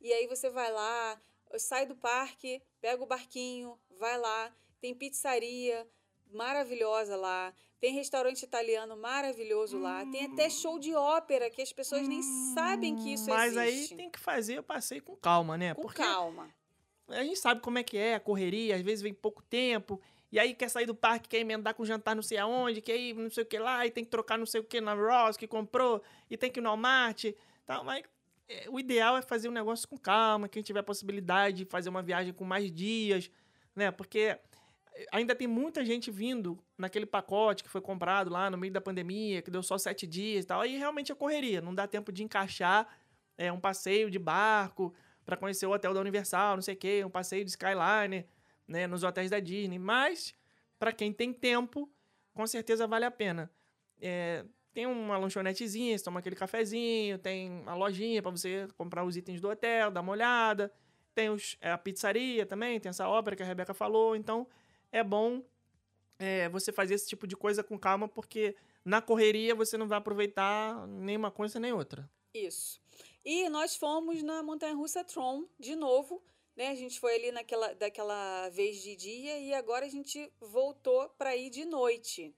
e aí você vai lá, sai do parque, pega o barquinho, vai lá, tem pizzaria maravilhosa lá, tem restaurante italiano maravilhoso lá, tem até show de ópera que as pessoas nem sabem que isso Hum. Mas existe. aí tem que fazer o passeio com calma, né? Com Porque calma. a gente sabe como é que é a correria, às vezes vem pouco tempo, e aí quer sair do parque, quer emendar com jantar não sei aonde, quer ir não sei o que lá, e tem que trocar não sei o que na Ross que comprou, e tem que ir no Walmart, tal, mas o ideal é fazer um negócio com calma, quem tiver possibilidade de fazer uma viagem com mais dias, né? Porque ainda tem muita gente vindo naquele pacote que foi comprado lá no meio da pandemia, que deu só sete dias e tal, aí realmente é correria, não dá tempo de encaixar é, um passeio de barco, para conhecer o hotel da Universal, não sei o quê, um passeio de Skyliner, né, nos hotéis da Disney. Mas, para quem tem tempo, com certeza vale a pena. É, tem uma lanchonetezinha, você toma aquele cafezinho, tem a lojinha para você comprar os itens do hotel, dar uma olhada. Tem os, é, a pizzaria também, tem essa obra que a Rebeca falou. Então, é bom é, você fazer esse tipo de coisa com calma, porque na correria você não vai aproveitar nem uma coisa nem outra. Isso. E nós fomos na Montanha Russa Tron de novo, né? A gente foi ali naquela daquela vez de dia e agora a gente voltou para ir de noite.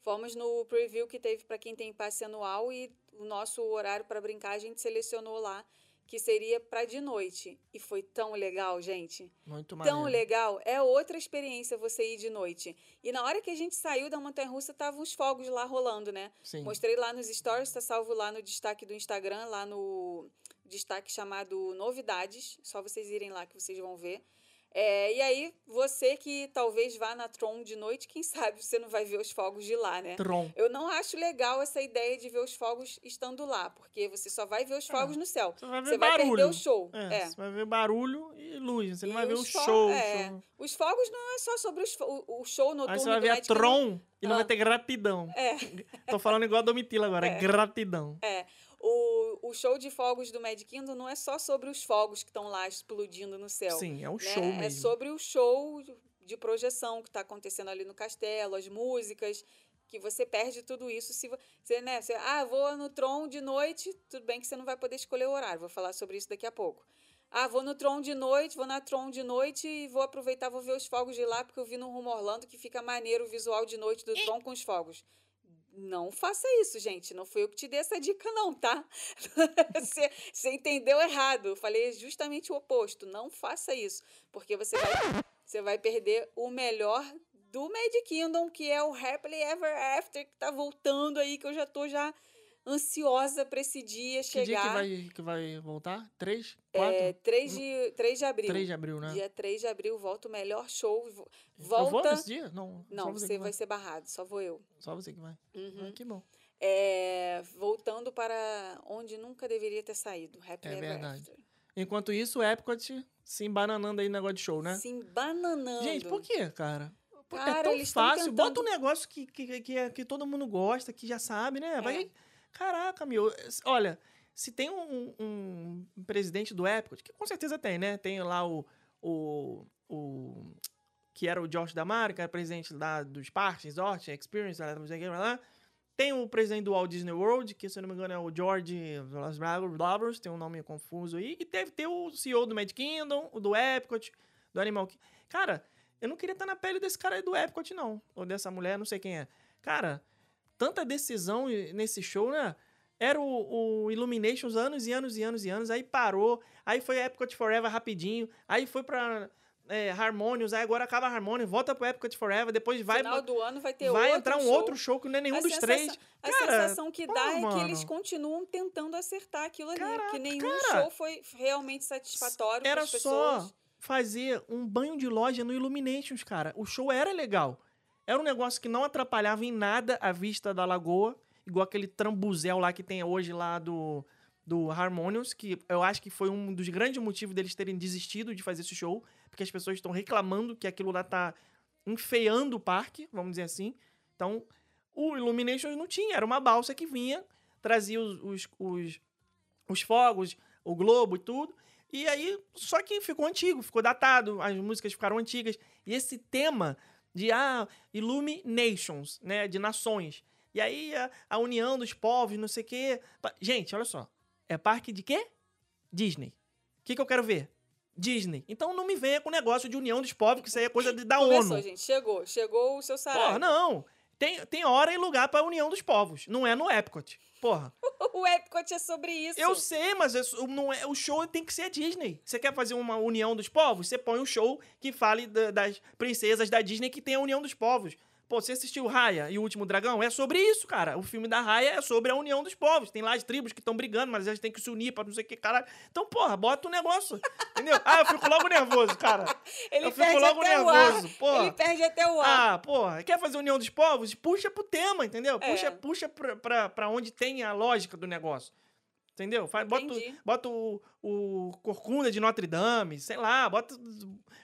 Fomos no preview que teve para quem tem passe anual e o nosso horário para brincar a gente selecionou lá que seria para de noite. E foi tão legal, gente. Muito maneiro. Tão legal. É outra experiência você ir de noite. E na hora que a gente saiu da montanha russa, estavam os fogos lá rolando, né? Sim. Mostrei lá nos stories, tá salvo lá no destaque do Instagram, lá no destaque chamado Novidades. Só vocês irem lá que vocês vão ver. É, e aí, você que talvez vá na Tron de noite, quem sabe você não vai ver os fogos de lá, né? Tron. Eu não acho legal essa ideia de ver os fogos estando lá, porque você só vai ver os fogos no céu. Você vai ver Você vai barulho. perder o show. É, É. Você vai ver barulho e luz. Você não E vai ver o show. é. show. Os fogos não é só sobre os o, o show noturno Aí você vai ver a. Tron e não Ah. vai ter gratidão. É. Tô falando igual a Domitila agora, É. (laughs) gratidão. É, o, o show de fogos do Magic Kingdom não é só sobre os fogos que estão lá explodindo no céu. Sim, é um né? show É mesmo. sobre o show de projeção que está acontecendo ali no castelo, as músicas, que você perde tudo isso se você, né, você, ah, vou no Tron de noite, tudo bem que você não vai poder escolher o horário, vou falar sobre isso daqui a pouco. Ah, vou no Tron de noite, vou na Tron de noite e vou aproveitar, vou ver os fogos de lá, porque eu vi no Rumo Orlando que fica maneiro o visual de noite do Tron com os fogos. Não faça isso, gente. Não fui eu que te dei essa dica, não, tá? (laughs) Você, você entendeu errado. Eu falei justamente o oposto. Não faça isso. Porque você vai, você vai perder o melhor do Magic Kingdom, que é o Happily Ever After, que tá voltando aí, que eu já tô já ansiosa para esse dia Que dia chegar. que vai, que vai voltar? Três? Quatro? É, 3 de, 3 de abril. 3 de abril, né? Dia 3 de abril volta o melhor show. vo- Eu vou Volta. nesse dia? Não. Não, você, você vai ser barrado, só vou eu. Só você que vai. Uhum. Ah, que bom. É, voltando para onde nunca deveria ter saído. Happy É verdade. After. Enquanto isso, o Epcot se embananando aí no negócio de show, né? Se embananando. Gente, por quê, cara? Porque é Cara, tão eles tão fácil. Bota um negócio que, que, que, é- que todo mundo gosta, que já sabe, né? É. Caraca, meu. Olha, se tem um, um presidente do Epcot, que com certeza tem, né? Tem lá o. o, o que era o George Damaro, que era presidente lá dos parques, Resort, Experience, lá, lá, lá. Tem o presidente do Walt Disney World, que se eu não me engano é o George Blavers, tem um nome confuso aí. E deve ter o CEO do Magic Kingdom, o do Epcot, do Animal Kingdom. Cara, eu não queria estar na pele desse cara aí do Epcot, não. Ou dessa mulher, não sei quem é. Cara, tanta decisão nesse show, né? Era o, o Illuminations anos e anos e anos e anos. Aí parou. Aí foi Epcot Forever rapidinho. Aí foi pra é, Harmonious. Aí agora acaba Harmonious. Volta pro Epcot Forever. Depois vai, final do ano vai ter vai entrar um show. outro show que não é nenhum A dos sensação- três. A Cara, sensação que pô, dá é que mano. eles continuam tentando acertar aquilo ali. Caraca, que nenhum cara. show foi realmente satisfatório Era para as só pessoas. fazer um banho de loja no Illuminations, cara. O show era legal. Era um negócio que não atrapalhava em nada a vista da lagoa, igual aquele trambuzel lá que tem hoje lá do, do Harmonious, que eu acho que foi um dos grandes motivos deles terem desistido de fazer esse show, porque as pessoas estão reclamando que aquilo lá tá enfeiando o parque, vamos dizer assim. Então, o Illuminations não tinha, era uma balsa que vinha, trazia os, os, os, os fogos, o globo e tudo. E aí, só que ficou antigo, ficou datado, as músicas ficaram antigas. E esse tema de ah, Illuminations, né, de nações. E aí a, a união dos povos, não sei o quê. Gente, olha só. É parque de quê? Disney. O que, que eu quero ver? Disney. Então não me venha com negócio de união dos povos, que isso aí é coisa de- da Começou, ONU. gente. Chegou. Chegou o seu salário. Porra, não. Tem, tem hora e lugar pra união dos povos. Não é no Epcot. Porra. (laughs) (laughs) O Epcot é sobre isso. Eu sei, mas é não é, o show tem que ser a Disney. Você quer fazer uma união dos povos? Você põe um show que fale da- das princesas da Disney que tem a união dos povos. Pô, você assistiu Raya e o Último Dragão? É sobre isso, cara. O filme da Raya é sobre a união dos povos. Tem lá as tribos que estão brigando, mas elas têm que se unir pra não sei o que, cara. Então, porra, bota o negócio. Entendeu? Ah, eu fico logo nervoso, cara. (laughs) Ele eu fico logo nervoso, porra. Ele perde até o ar. Ah, porra, quer fazer união dos povos? Puxa pro tema, entendeu? É. Puxa, puxa pra, pra, pra onde tem a lógica do negócio. Entendeu? Faz, bota, bota o, o Corcunda de Notre Dame, sei lá, bota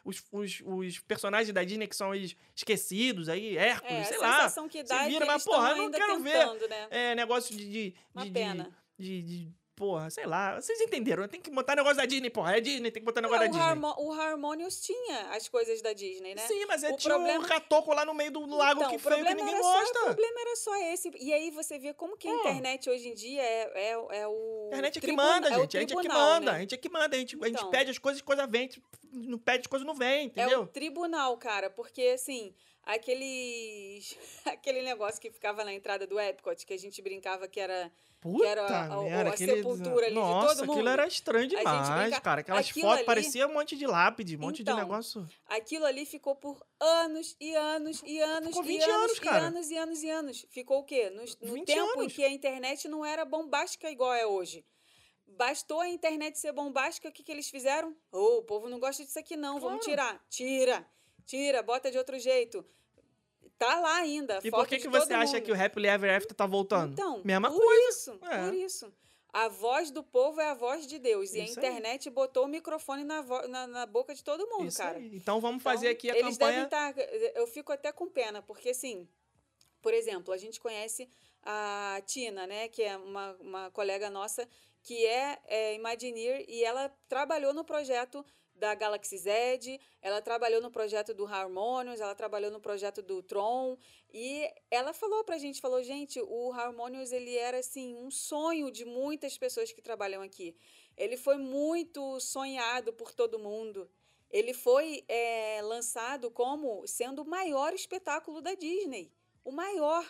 os, os, os personagens da Disney que são es- esquecidos aí, Hércules, É, a sei lá. sensação que dá se é vira, que mas, porra, eu não quero ver né? é, negócio de. de, Uma de, pena. De, de- Porra, sei lá. Vocês entenderam? Tem que botar negócio da Disney, porra. É Disney, tem que botar negócio É, da o, Disney. Harmo- o Harmonious tinha as coisas da Disney, né? Sim, mas é O tinha problema- um ratoco lá no meio do lago Então, que feio que ninguém era só- gosta. O problema era só esse. E aí você vê como que a internet hoje em dia é, é, é o. A internet é que tribuna- manda, é gente. A gente é que tribunal, manda. né? A gente é que manda. A gente, a gente Então. pede as coisas, coisa vem. Não pede as coisas, não vem, É entendeu? o tribunal, cara, porque assim, aqueles. (laughs) aquele negócio que ficava na entrada do Epcot, que a gente brincava que era. Puta era a- a- merda, a aquele... sepultura ali de Nossa, todo aquilo mundo. era estranho demais, brinca- cara. Aquelas aquilo fotos ali- parecia um monte de lápide, um monte Então, de negócio. Aquilo ali ficou por anos e anos e anos Ficou e 20 anos, anos, e cara. anos e anos e anos. Ficou o quê? No, no 20 tempo em anos. que a internet não era bombástica igual é hoje. Bastou a internet ser bombástica, o que, que eles fizeram? Oh, o povo não gosta disso aqui não, vamos tirar. Tira, tira, bota de outro jeito. Tá lá ainda. E por que, que você acha mundo. que o Happily Ever After tá voltando? Então, Mesma por coisa. isso, É. por isso. A voz do povo é a voz de Deus. E a Isso aí. internet botou o microfone na, na, na boca de todo mundo, Isso cara. aí. Então vamos fazer Então, aqui a eles campanha. devem estar. Eu fico até com pena, porque assim, por exemplo, a gente conhece a Tina, né, que é uma, uma colega nossa que é, é Imagineer e ela trabalhou no projeto da Galaxy Z, ela trabalhou no projeto do Harmonious, ela trabalhou no projeto do Tron e ela falou pra gente, falou, gente, o Harmonious ele era assim um sonho de muitas pessoas que trabalham aqui. Ele foi muito sonhado por todo mundo. Ele foi é, lançado como sendo o maior espetáculo da Disney. O maior.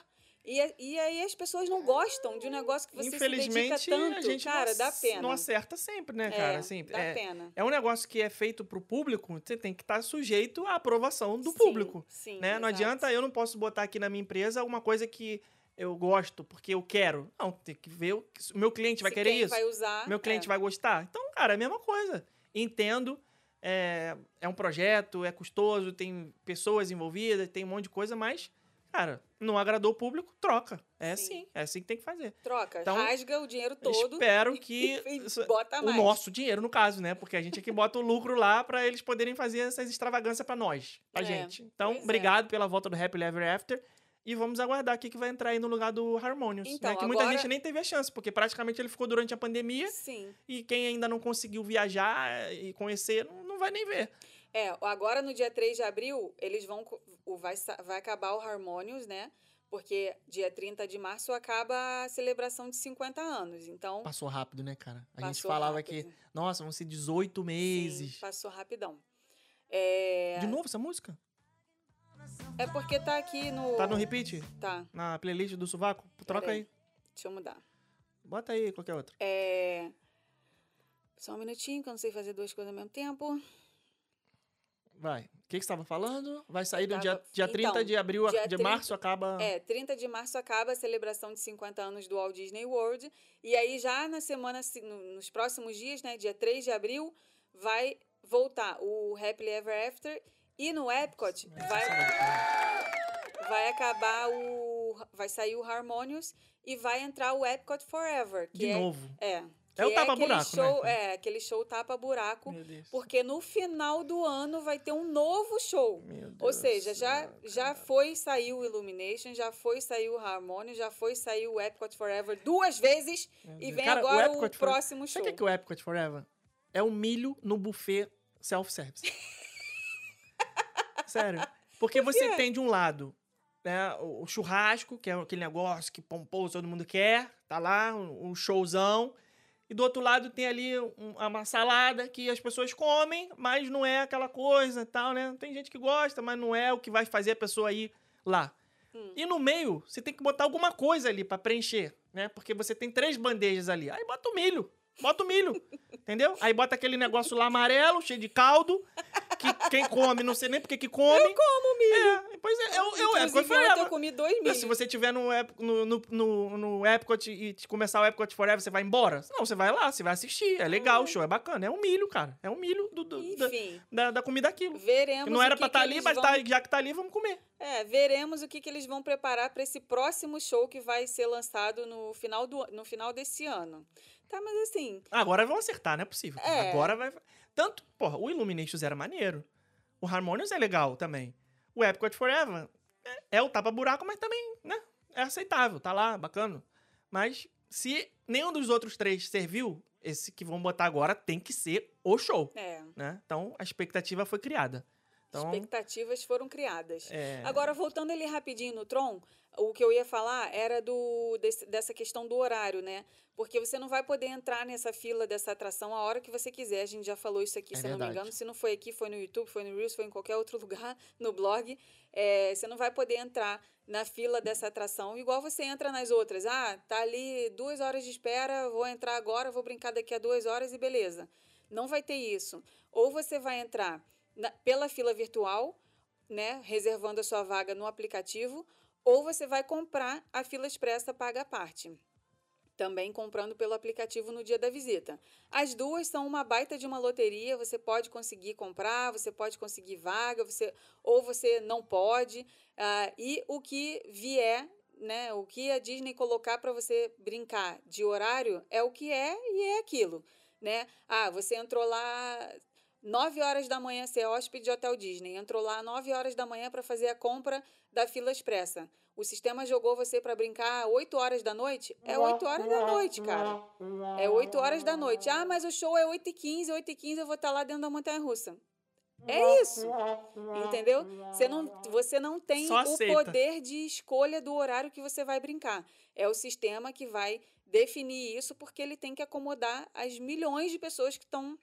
E, e aí as pessoas não gostam de um negócio que você se dedica Infelizmente, tanto. a gente cara, não, dá pena. não acerta sempre, né, É, cara? Assim, dá é, pena. é um negócio que é feito pro público, você tem que estar sujeito à aprovação do Sim, público. Sim, né? Não adianta, eu não posso botar aqui na minha empresa uma coisa que eu gosto, porque eu quero. Não, tem que ver o meu cliente vai Se querer isso. vai usar. meu cliente é. vai gostar. Então, cara, é a mesma coisa. Entendo, é, é um projeto, é custoso, tem pessoas envolvidas, tem um monte de coisa, mas, cara, não agradou o público, troca. É Sim. assim, é assim que tem que fazer. Troca, Então, rasga o dinheiro todo. espero que isso- bota o mais. nosso dinheiro, no caso, né? Porque a gente é que bota o lucro lá pra eles poderem fazer essas extravagâncias pra nós, pra É, gente. Então, é. obrigado pela volta do Happy Ever After. E vamos aguardar o que que vai entrar aí no lugar do Harmonious. Então, né? Que muita agora- gente nem teve a chance, porque praticamente ele ficou durante a pandemia. Sim. E quem ainda não conseguiu viajar e conhecer, não, não vai nem ver. É, agora no dia 3 de abril, eles vão. o- Vai, vai acabar o Harmonious, né? Porque dia 30 de março acaba a celebração de 50 anos. Então. Passou rápido, né, cara? A gente falava rápido. que, nossa, vão ser 18 Sim, meses. passou rapidão. É, De novo essa música? é porque tá aqui no. Tá no repeat? Tá, Na playlist do Sovaco? Troca Peraí. aí. deixa eu mudar. Bota aí qualquer outra. É. Só um minutinho, que eu não sei fazer duas coisas ao mesmo tempo. Vai. O que, que você estava falando? Vai sair no dia, dia 30 então, de abril, de 30 março acaba. É, 30 de março acaba a celebração de 50 anos do Walt Disney World. E aí, já na semana, se- no- nos próximos dias, né, dia 3 de abril, vai voltar o Happily Ever After. E no Epcot vai, vai acabar o. Vai sair o Harmonious e vai entrar o Epcot Forever. Que De é, novo. É. É o que tapa-buraco, aquele show, né? É, aquele show tapa-buraco. Porque no final do ano vai ter um novo show. Ou seja, já, já foi sair o Illumination, já foi sair o Harmony, já foi sair o Epcot Forever duas vezes e vem Cara, o agora o, Forever- próximo show. Sabe o que é, que é o Epcot Forever? É o milho no buffet self-service. (laughs) Sério. Porque você tem de um lado né, o o churrasco, que é aquele negócio que pomposo todo mundo quer, tá lá, um, um showzão. E do outro lado tem ali um- uma salada que as pessoas comem, mas não é aquela coisa e tal, né? Tem gente que gosta, mas não é o que vai fazer a pessoa ir lá. Hum. E no meio, você tem que botar alguma coisa ali pra preencher, né? Porque você tem três bandejas ali. Aí bota o milho. Bota o milho. (laughs) entendeu? Aí bota aquele negócio lá amarelo, cheio de caldo. Que quem come, não sei nem porque que come. Eu como milho. É, pois é, eu, eu Epcot ontem Forever. eu comi dois milhos. Se você tiver no, no, no, no, Epcot e te- começar o Epcot Forever, você vai embora? Não, você vai lá, você vai assistir. É legal, o show é bacana. É um milho, cara. É um milho do, do- da, da, da comida aquilo. veremos Não era que pra que estar ali, mas vão... tá, já que tá ali, vamos comer. É, veremos o que, que eles vão preparar para esse próximo show que vai ser lançado no final, do, no final desse ano. Tá, mas assim, Agora vão acertar, não é possível. É. Agora vai. Tanto, porra, o Illuminations era maneiro. O Harmonious é legal também. O Epcot Forever é, é o tapa-buraco, mas também, né? É aceitável, tá lá, bacana. Mas se nenhum dos outros três serviu, esse que vão botar agora tem que ser o show, é, né? Então a expectativa foi criada. Então, expectativas foram criadas. é, Agora, voltando ali rapidinho no Tron, o que eu ia falar era do, desse- dessa questão do horário, né? Porque você não vai poder entrar nessa fila dessa atração a hora que você quiser. A gente já falou isso aqui, É se eu não me verdade. engano. Se não foi aqui, foi no YouTube, foi no Reels, foi em qualquer outro (laughs) lugar, no blog. É, você não vai poder entrar na fila dessa atração igual você entra nas outras. Ah, tá ali duas horas de espera, vou entrar agora, vou brincar daqui a duas horas e beleza. Não vai ter isso. Ou você vai entrar na- pela fila virtual, né, reservando a sua vaga no aplicativo, ou você vai comprar a fila expressa paga à parte. Também comprando pelo aplicativo no dia da visita. As duas são uma baita de uma loteria, você pode conseguir comprar, você pode conseguir vaga, você ou você não pode. ah, e o que vier, né, o que a Disney colocar para você brincar de horário é o que é e é aquilo. Né? Ah, você entrou lá 9 horas da manhã, é hóspede de Hotel Disney, entrou lá 9 horas da manhã para fazer a compra da fila expressa. O sistema jogou você para brincar 8 horas da noite? É 8 horas da noite, cara. É 8 horas da noite. Ah, mas o show é 8 e 15, 8 e 15 eu vou estar lá dentro da montanha russa. É isso. Entendeu? Você não, você não tem o poder de escolha do horário que você vai brincar. É o sistema que vai definir isso, porque ele tem que acomodar as milhões de pessoas que estão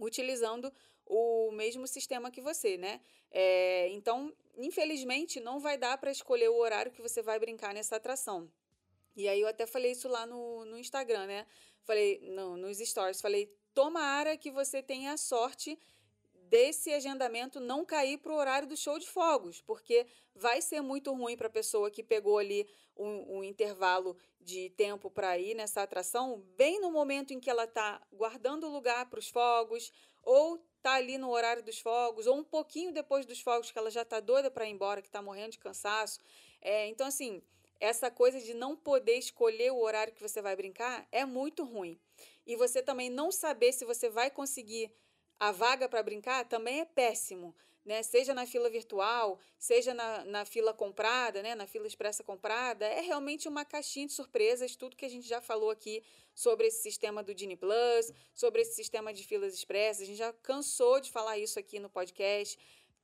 utilizando o mesmo sistema que você, né? É, então, infelizmente, não vai dar para escolher o horário que você vai brincar nessa atração. E aí eu até falei isso lá no, no Instagram, né? Falei, no, nos stories, falei, tomara que você tenha a sorte desse agendamento não cair para o horário do show de fogos, porque vai ser muito ruim para a pessoa que pegou ali um, um intervalo de tempo para ir nessa atração, bem no momento em que ela está guardando o lugar para os fogos, ou tá ali no horário dos fogos, ou um pouquinho depois dos fogos, que ela já está doida para ir embora, que está morrendo de cansaço. É, então, assim, essa coisa de não poder escolher o horário que você vai brincar é muito ruim. E você também não saber se você vai conseguir a vaga para brincar também é péssimo. Né? Seja na fila virtual, seja na, na fila comprada, né? na fila expressa comprada, é realmente uma caixinha de surpresas, tudo que a gente já falou aqui sobre esse sistema do Disney Plus, sobre esse sistema de filas expressas, a gente já cansou de falar isso aqui no podcast.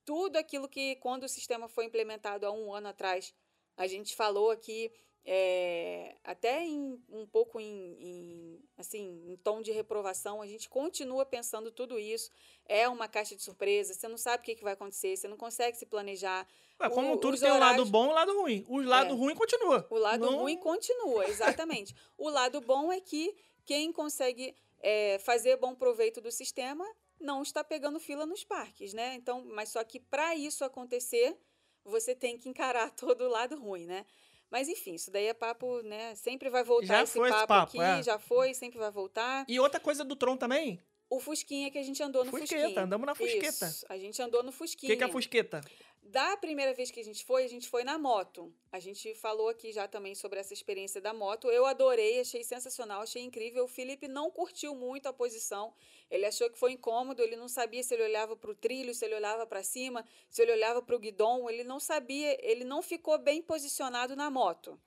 Tudo aquilo que, quando o sistema foi implementado há um ano atrás, a gente falou aqui, é, até em, um pouco em, em, assim, em tom de reprovação, a gente continua pensando tudo isso. É uma caixa de surpresa, você não sabe o que, que vai acontecer, você não consegue se planejar. Ué, como o- tudo tem o lado horários- bom e o lado ruim. O lado É. ruim continua. O lado Não- ruim continua, exatamente. (laughs) o lado bom é que quem consegue é, fazer bom proveito do sistema não está pegando fila nos parques, né? Então, mas só que para isso acontecer, você tem que encarar (laughs) todo o lado ruim, né? Mas enfim, isso daí é papo, né? Sempre vai voltar Já esse foi esse papo, papo, aqui, é. já foi, sempre vai voltar. E outra coisa do Tron também, O Fusquinha que a gente andou no Fusqueta, Fusquinha. andamos na Fusqueta. Isso, a gente andou no o Fusquinha. que, que é a Fusqueta? Da primeira vez que a gente foi, a gente foi na moto. A gente falou aqui já também sobre essa experiência da moto. Eu adorei, achei sensacional, achei incrível. O Felipe não curtiu muito a posição. Ele achou que foi incômodo, ele não sabia se ele olhava para o trilho, se ele olhava para cima, se ele olhava para o guidão. Ele não sabia, ele não ficou bem posicionado na moto.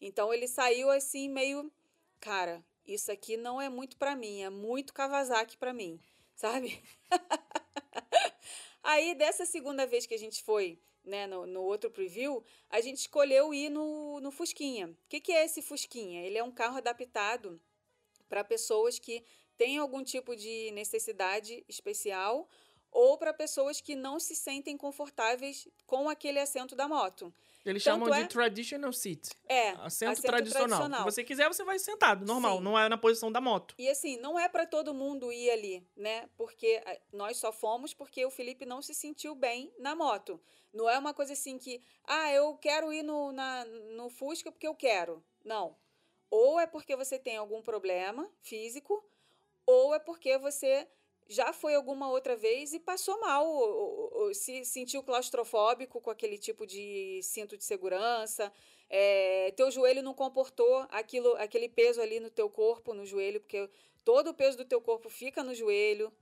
Então ele saiu assim meio, cara, isso aqui não é muito para mim, é muito Kawasaki para mim, sabe? (laughs) Aí, dessa segunda vez que a gente foi, né, no, no outro preview, a gente escolheu ir no, no Fusquinha. O que, que é esse Fusquinha? Ele é um carro adaptado para pessoas que têm algum tipo de necessidade especial ou para pessoas que não se sentem confortáveis com aquele assento da moto. Eles Tanto chamam é- de traditional seat. É, Assento, tradicional. tradicional. Se você quiser, você vai sentado, normal. Sim. Não é na posição da moto. E assim, não é para todo mundo ir ali, né? Porque ah, nós só fomos porque o Felipe não se sentiu bem na moto. Não é uma coisa assim que, ah, eu quero ir no, na, no Fusca porque eu quero. Não. Ou é porque você tem algum problema físico, ou é porque você já foi alguma outra vez e passou mal, ou, ou- se sentiu claustrofóbico com aquele tipo de cinto de segurança. é, teu joelho não comportou aquilo, aquele peso ali no teu corpo, no joelho, porque todo o peso do teu corpo fica no joelho,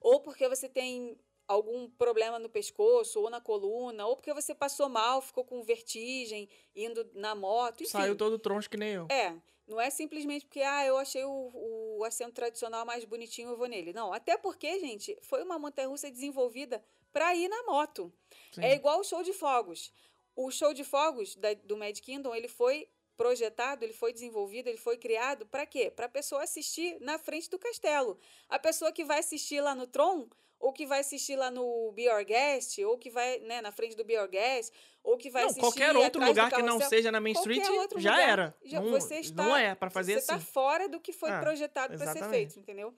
ou porque você tem algum problema no pescoço ou na coluna, ou porque você passou mal, ficou com vertigem indo na moto, enfim. Saiu todo troncho que nem eu. É, não é simplesmente porque, ah, eu achei o, o assento tradicional mais bonitinho, eu vou nele. Não, até porque, gente, foi uma montanha-russa desenvolvida para ir na moto. Sim. É igual o show de fogos. O show de fogos da- do Mad Kingdom, ele foi projetado, ele foi desenvolvido, ele foi criado para quê? Para a pessoa assistir na frente do castelo. A pessoa que vai assistir lá no Tron, ou que vai assistir lá no Be Our Guest, ou que vai né, na frente do Be Our Guest, ou que vai não, assistir qualquer outro lugar que não seja na Main Street já lugar. era. Já- não, você está, não é para fazer você assim. está fora do que foi Ah, projetado para ser feito, entendeu?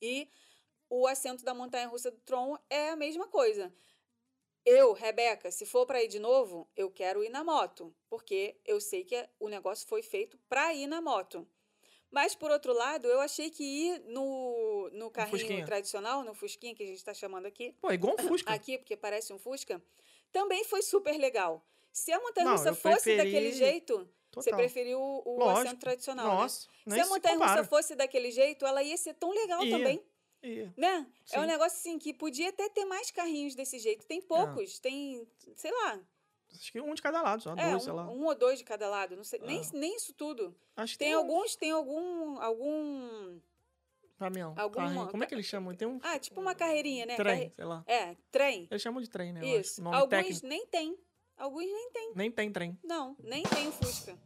E o assento da montanha-russa do Tron é a mesma coisa. Eu, Rebeca, se for para ir de novo, eu quero ir na moto, porque eu sei que o negócio foi feito para ir na moto. Mas, por outro lado, eu achei que ir no, no carrinho Fusquinha. tradicional, no Fusquinha, que a gente está chamando aqui, Pô, igual um Fusca. (laughs) aqui, porque parece um Fusca, também foi super legal. Se a montanha-russa fosse preferi- daquele jeito, você Total. preferiu o, o assento tradicional, né? Nossa, nem Se a montanha-russa fosse daquele jeito, ela ia ser tão legal Ia. também, Ia. né? É um negócio assim que podia até ter mais carrinhos desse jeito. Tem poucos, tem, sei lá, Acho que um de cada lado, só é, dois, sei um, lá. um ou dois de cada lado. Não sei, nem, Ah. nem isso tudo. Acho que Tem um alguns, tem algum, algum, Caminhão. carrinho. Como é que eles chamam? Tem um ah, tipo uma carreirinha, né? trem, Carre- sei lá. É, trem. Eles chamam de trem, né? Isso. Alguns técnico. nem tem. Alguns nem tem. Nem tem trem. Não, nem tem o Fusca.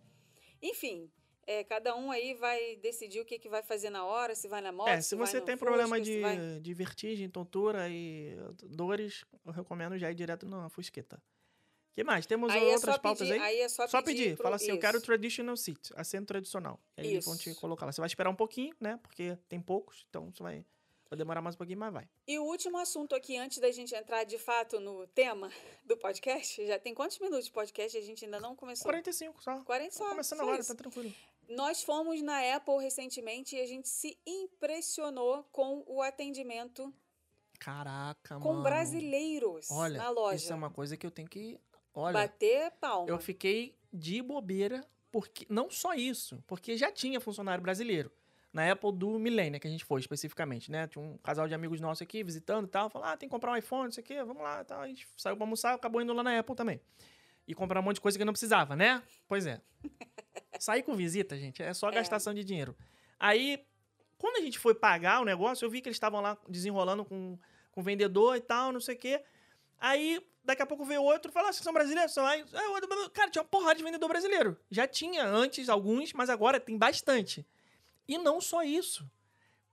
Enfim, é, cada um aí vai decidir o que, que vai fazer na hora, se vai na moto, é, se vai você tem Fusca, problema se de, vai- de vertigem, tontura e dores, eu recomendo já ir direto na Fusqueta. O que mais? Temos Aí é outras só pautas pedir, aí? aí é só, Só pedir, pro- fala assim, eu quero isso. traditional seat, assento tradicional. Aí eles vão te Isso. colocar lá. Você vai esperar um pouquinho, né? Porque tem poucos, então você vai, vai demorar mais um pouquinho, mas vai. E o último assunto aqui, antes da gente entrar de fato no tema do podcast, já tem quantos minutos de podcast? A gente ainda não começou. 45 só. 40 só. Tá começando só agora, isso. tá tranquilo. Nós fomos na Apple recentemente e a gente se impressionou com o atendimento Caraca, com mano. brasileiros Olha, na loja. isso é uma coisa que eu tenho que... Olha, Bater palma. eu fiquei de bobeira, porque não só isso, porque já tinha funcionário brasileiro. Na Apple do Millennium, que a gente foi especificamente, né? Tinha um casal de amigos nossos aqui visitando e tal. Falaram, ah, tem que comprar um iPhone, não sei o quê, vamos lá tal. A gente saiu pra almoçar, acabou indo lá na Apple também. E comprar um monte de coisa que não precisava, né? Pois é. (laughs) Sair com visita, gente, é só É. gastação de dinheiro. Aí, quando a gente foi pagar o negócio, eu vi que eles estavam lá desenrolando com, com o vendedor e tal, não sei o quê. Aí, daqui a pouco veio outro e falou: ah, vocês são brasileiros? São aí. Aí Cara, tinha uma porrada de vendedor brasileiro. Já tinha antes alguns, mas agora tem bastante. E não só isso.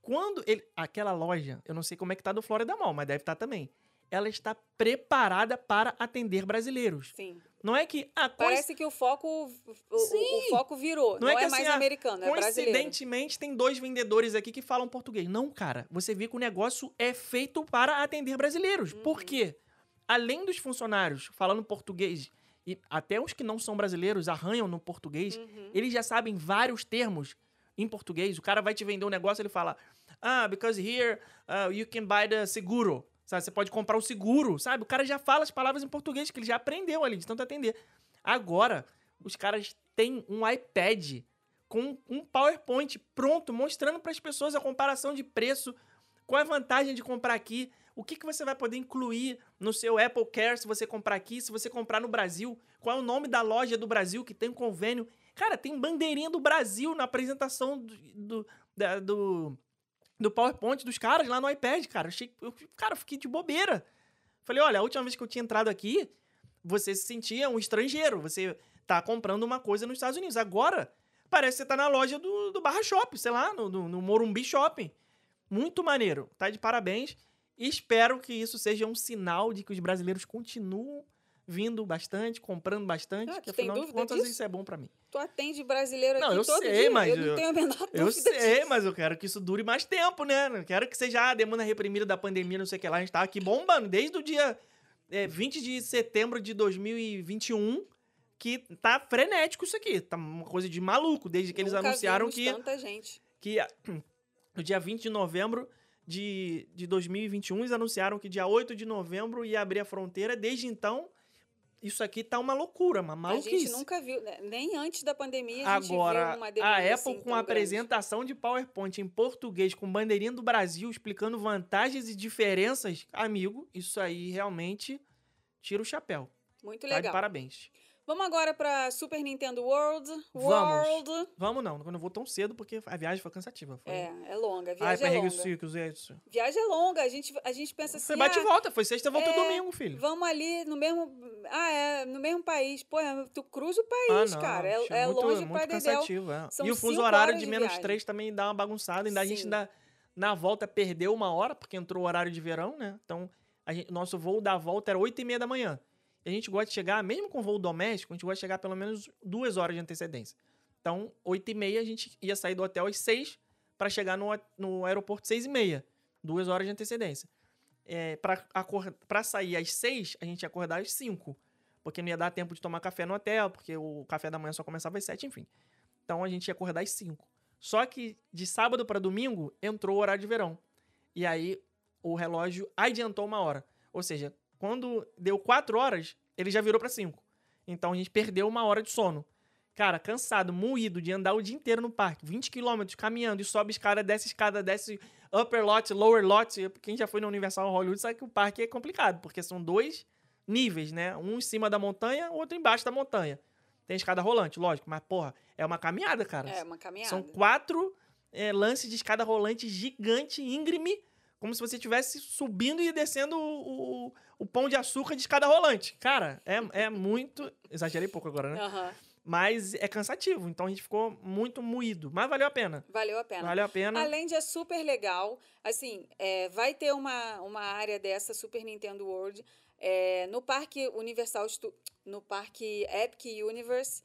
Quando ele. Aquela loja, eu não sei como é que tá do Florida Mall, mas deve estar também. Ela está preparada para atender brasileiros. Sim. Não é que. Ah, coinc- Parece que o foco, o, Sim. o foco virou. Não Não, é é, que assim, mais ah, americano, é brasileiro. Coincidentemente, tem dois vendedores aqui que falam português. Não, cara. Você vê que o negócio é feito para atender brasileiros. Uhum. Por quê? Além dos funcionários falando português, e até os que não são brasileiros arranham no português, Uhum. eles já sabem vários termos em português. O cara vai te vender um negócio, ele fala: Ah, because here uh, you can buy the seguro. Sabe? Você pode comprar o seguro, sabe? O cara já fala as palavras em português que ele já aprendeu ali, de tanto atender. Agora, os caras têm um iPad com um PowerPoint pronto, mostrando para as pessoas a comparação de preço, qual é a vantagem de comprar aqui, o que, que você vai poder incluir no seu Apple Care se você comprar aqui, se você comprar no Brasil, qual é o nome da loja do Brasil que tem um convênio. Cara, tem bandeirinha do Brasil na apresentação do, do, do, do PowerPoint dos caras lá no iPad, cara. Achei, eu, cara, eu fiquei de bobeira. Falei, olha, a última vez que eu tinha entrado aqui, você se sentia um estrangeiro. Você tá comprando uma coisa nos Estados Unidos. Agora, parece que você tá na loja do, do Barra Shopping, sei lá, no, no, no Morumbi Shopping. Muito maneiro. Tá de parabéns. E espero que isso seja um sinal de que os brasileiros continuam vindo bastante, comprando bastante, Ah, que afinal de contas disso? isso é bom pra mim. Tu atende brasileiro Não, aqui eu todo sei, dia. mas eu não eu- tenho a menor dúvida Eu sei, disso. mas eu quero que isso dure mais tempo, né? Não quero que seja a demanda reprimida da pandemia, não sei o que lá. A gente tá aqui bombando desde o dia é, 20 de setembro de 2021, que tá frenético isso aqui. Tá uma coisa de maluco, desde que eles Nunca anunciaram vimos que, tanta gente. que a- no dia 20 de novembro de, de 2021, eles anunciaram que dia 8 de novembro ia abrir a fronteira. Desde então, isso aqui tá uma loucura, uma A maluquice. gente nunca viu, né? nem antes da pandemia a gente Agora, viu uma a demanda Apple assim com a apresentação de PowerPoint em português, com bandeirinha do Brasil, explicando vantagens e diferenças, amigo, isso aí realmente tira o chapéu. Muito Tá de legal. parabéns. Vamos agora para Super Nintendo World. Vamos. World. Vamos não, eu não vou tão cedo porque a viagem foi cansativa. Foi... É, é longa. A Ai, viagem é perrengue longa. ciclos, é isso. Viagem é longa. A gente, a gente pensa assim. Foi bate e ah, volta, foi sexta, volta é, domingo, filho. Vamos ali no mesmo. Ah, é, no mesmo país. Pô, é, tu cruza o país, cara. É, tio, é muito, longe muito pra cansativo, é. São E o fuso horário de de menos. 3 também dá uma bagunçada. Ainda a gente na volta perdeu uma hora, porque entrou o horário de verão, né? Então, gente, nosso voo da volta era 8 e meia da manhã. A gente gosta de chegar, mesmo com voo doméstico, a gente gosta de chegar pelo menos duas horas de antecedência. Então, 8 e meia a gente ia sair do hotel às 6 para chegar no, no aeroporto 6 e meia. Duas horas de antecedência. É, para sair às 6, a gente ia acordar às 5. Porque não ia dar tempo de tomar café no hotel, porque o café da manhã só começava às 7, enfim. Então a gente ia acordar às 5. Só que de sábado para domingo entrou o horário de verão. E aí o relógio adiantou uma hora. Ou seja, quando deu 4 horas, ele já virou para 5. Então a gente perdeu uma hora de sono. Cara, cansado, moído de andar o dia inteiro no parque, 20 quilômetros caminhando e sobe escada, desce escada, desce upper lot, lower lot. Quem já foi no Universal Hollywood sabe que o parque é complicado, porque são dois níveis, né? Um em cima da montanha, outro embaixo da montanha. Tem escada rolante, lógico, mas porra, é uma caminhada, cara. É, uma caminhada. São quatro é, lances de escada rolante gigante, íngreme, como se você estivesse subindo e descendo o, o, o pão de açúcar de escada rolante. Cara, é, é (laughs) muito. Exagerei pouco agora, né? Aham. Mas é cansativo, então a gente ficou muito moído. Mas valeu a pena. Valeu a pena. Valeu a pena. Além de é super legal, assim, é, vai ter uma, uma área dessa Super Nintendo World é, no parque Universal no parque Epic Universe.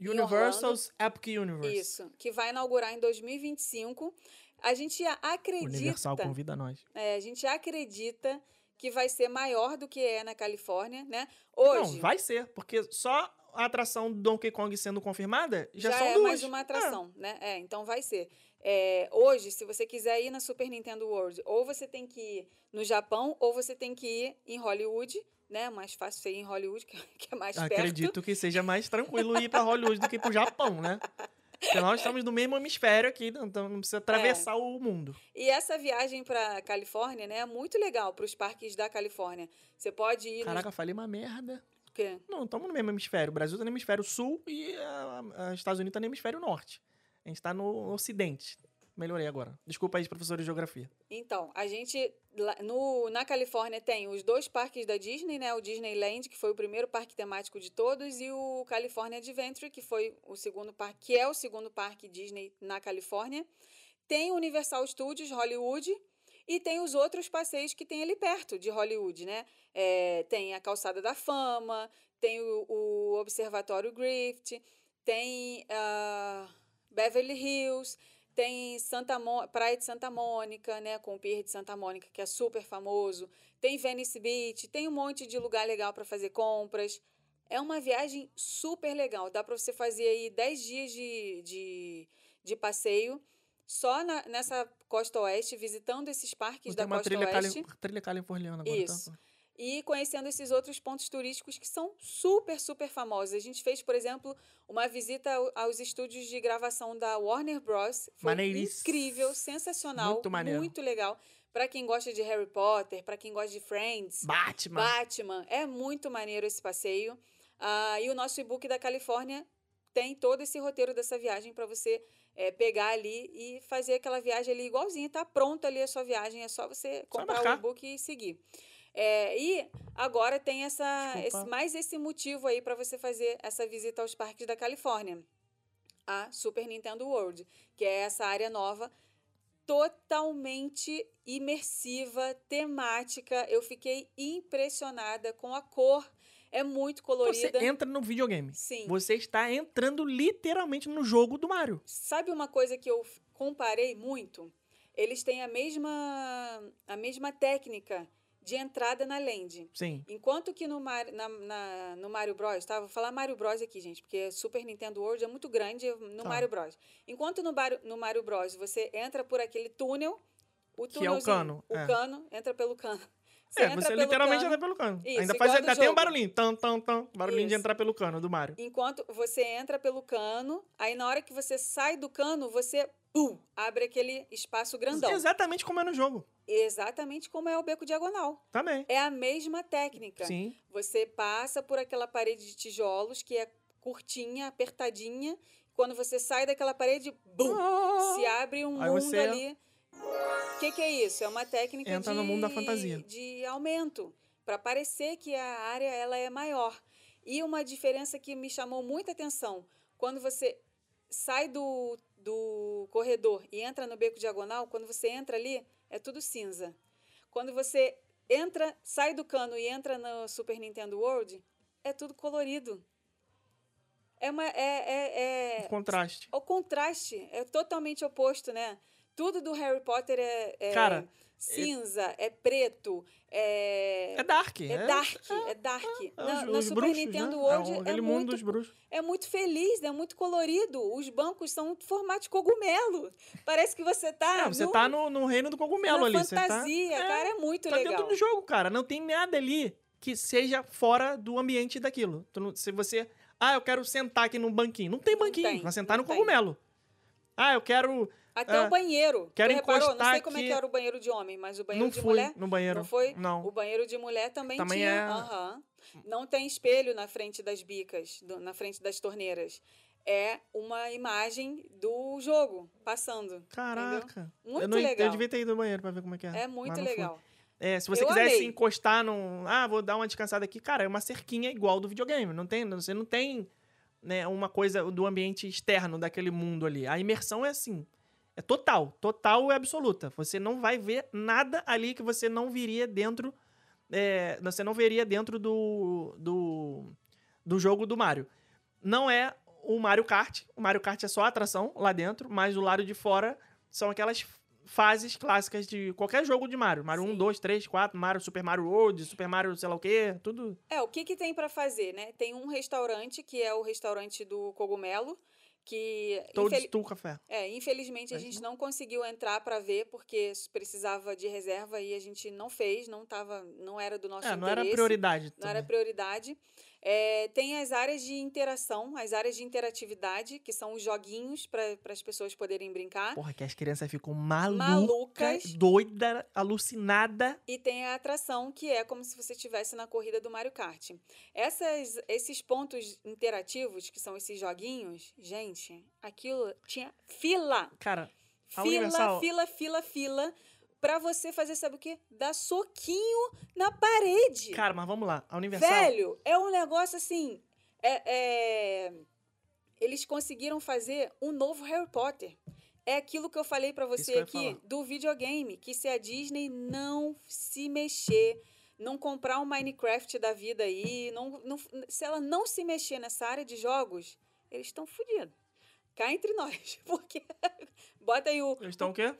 Universal's Epic Universe. Isso, que vai inaugurar em 2025. A gente acredita, Universal convida nós. é, a gente acredita que vai ser maior do que é na Califórnia, né? Hoje Não, vai ser, porque só a atração do Donkey Kong sendo confirmada já, já, são é duas. mais uma atração, né? É, então vai ser. É, hoje, se você quiser ir na Super Nintendo World, ou você tem que ir no Japão, ou você tem que ir em Hollywood, né? Mais fácil você ir em Hollywood, (laughs) que, é mais perto. Acredito que seja mais tranquilo ir para Hollywood do que para o Japão, né? (laughs) Porque nós estamos no mesmo hemisfério aqui, então não precisa atravessar É. o mundo. E essa viagem para Califórnia, né, é muito legal para os parques da Califórnia. Você pode ir Caraca, falei uma merda. no quê? Não, estamos no mesmo hemisfério. O Brasil está no hemisfério sul e os Estados Unidos está no hemisfério norte. A gente está no ocidente. Melhorei agora. Desculpa aí, professor de geografia. Então, a gente no, na Califórnia tem os dois parques da Disney, né? O Disneyland, que foi o primeiro parque temático de todos, e o California Adventure, que foi o segundo parque, que é o segundo parque Disney na Califórnia. Tem o Universal Studios Hollywood e tem os outros passeios que tem ali perto de Hollywood, né? É, tem a Calçada da Fama, tem o, o Observatório Griffith, tem ah, Beverly Hills, tem Santa Mo- Praia de Santa Mônica, né, com o Pier de Santa Mônica, que é super famoso. Tem Venice Beach, tem um monte de lugar legal para fazer compras. É uma viagem super legal. Dá para você fazer aí 10 dias de, de, de passeio só na- nessa costa oeste, visitando esses parques Tem da uma costa oeste cali... trilha californiana agora. Isso. Tá? E conhecendo esses outros pontos turísticos que são super, super famosos. A gente fez, por exemplo, uma visita ao- aos estúdios de gravação da Warner Bros. Foi incrível, sensacional, Muito maneiro. muito legal. Para quem gosta de Harry Potter, para quem gosta de Friends, Batman. Batman, é muito maneiro esse passeio. Ah, e o nosso e-book da Califórnia tem todo esse roteiro dessa viagem para você eh, pegar ali e fazer aquela viagem ali igualzinha. Tá pronto ali a sua viagem, é só você comprar o e-book e seguir. É, e agora tem essa, esse- mais esse motivo aí para você fazer essa visita aos parques da Califórnia. A Super Nintendo World, que é essa área nova totalmente imersiva, temática. Eu fiquei impressionada com a cor. É muito Você colorida. entra no videogame. Sim. Você está entrando literalmente no jogo do Mario. Sabe uma coisa que eu comparei muito? Eles têm a mesma, a mesma técnica de entrada na land. Sim. Enquanto que no, Mar, na, na- no Mario Bros, tá? Vou falar Mario Bros aqui, gente, porque Super Nintendo World é muito grande no Tá. Mario Bros. Enquanto no, Bar, no Mario Bros você entra por aquele túnel, o Que é o cano, o é. cano, entra pelo cano. Você é, você literalmente cano. entra pelo cano. Isso, ainda faz, ainda tem um barulhinho. Tam, tam, tam. Barulhinho de Isso. entrar pelo cano do Mario. Enquanto você entra pelo cano, aí na hora que você sai do cano, você pum, abre aquele espaço grandão. Exatamente como é no jogo. Exatamente como é o beco diagonal. Também. É a mesma técnica. Sim. Você passa por aquela parede de tijolos que é curtinha, apertadinha. Quando você sai daquela parede, bum, se abre um mundo você- ali. O que, que é isso? É uma técnica Entra de, no mundo da fantasia. de aumento, para parecer que a área ela é maior. E uma diferença que me chamou muita atenção, quando você sai do, do corredor e entra no beco diagonal, quando você entra ali, é tudo cinza. Quando você entra, sai do cano e entra no Super Nintendo World, é tudo colorido. É, uma, é, é, é O contraste. o contraste é totalmente oposto, né? Tudo do Harry Potter é, é Cara, cinza, é preto, é, É dark. é dark, é dark. é Na, os- na os Super bruxos, Nintendo né? World é, é, muito, dos bruxos. é muito feliz, é muito colorido. Os bancos são formato de cogumelo. Parece que você tá, É, você no, tá no, no reino do cogumelo na ali. Tá, fantasia, é, cara, é muito tá legal. dentro do jogo, cara. Não tem nada ali que seja fora do ambiente daquilo. Não- se você. Ah, eu quero sentar aqui num banquinho. Não tem Não banquinho. tem, vai sentar não no tem. cogumelo. Ah, eu quero. Até Ah, o banheiro. quero tu reparou? Não sei como é que era o banheiro de homem, mas o banheiro não de fui mulher no banheiro. Não foi? Não. O banheiro de mulher também, Também tinha. é- aham. Não tem espelho na frente das bicas, do- na frente das torneiras. É uma imagem do jogo passando. Caraca. Muito eu, não, legal. eu devia ter ido no banheiro pra ver como é que é. É muito não fui. legal. É, se você Eu quisesse amei. encostar num. Ah, vou dar uma descansada aqui. Cara, é uma cerquinha igual do videogame. Não tem, você não tem né, uma coisa do ambiente externo daquele mundo ali. A imersão é assim. É total. Total e absoluta. Você não vai ver nada ali que você não viria dentro. é, você não veria dentro do, do, do jogo do Mario. Não é o Mario Kart. O Mario Kart é só atração lá dentro, mas do lado de fora são aquelas fases clássicas de qualquer jogo de Mario. Mario 1, Sim. 2, 3, 4, Mario, Super Mario World, Super Mario sei lá o quê, tudo. É, o que, que tem pra fazer, né? Tem um restaurante, que é o restaurante do Cogumelo, que. Toad infeli- Stool Café. É, infelizmente a gente não conseguiu entrar pra ver porque precisava de reserva e a gente não fez, não tava, não era do nosso É, não interesse. era prioridade. Não era também. prioridade. É, tem as áreas de interação, as áreas de interatividade, que são os joguinhos para as pessoas poderem brincar. Porra, que as crianças ficam malucas, Malucas. doida, alucinada. E tem a atração, que é como se você estivesse na corrida do Mario Kart. Essas, esses pontos interativos, que são esses joguinhos, gente, aquilo tinha fila. Cara, Fila, Universal- fila, fila, fila. Pra você fazer, sabe o quê? Dar soquinho na parede. cara, mas vamos lá. A Universal. Velho, é um negócio assim. é- é- Eles conseguiram fazer um novo Harry Potter. É aquilo que eu falei pra Isso você aqui do videogame, que se a Disney não se mexer, não comprar um Minecraft da vida aí, não, não- se ela não se mexer nessa área de jogos, eles estão fodidos. Cá entre nós, (laughs) porque bota aí o Eles estão o quê?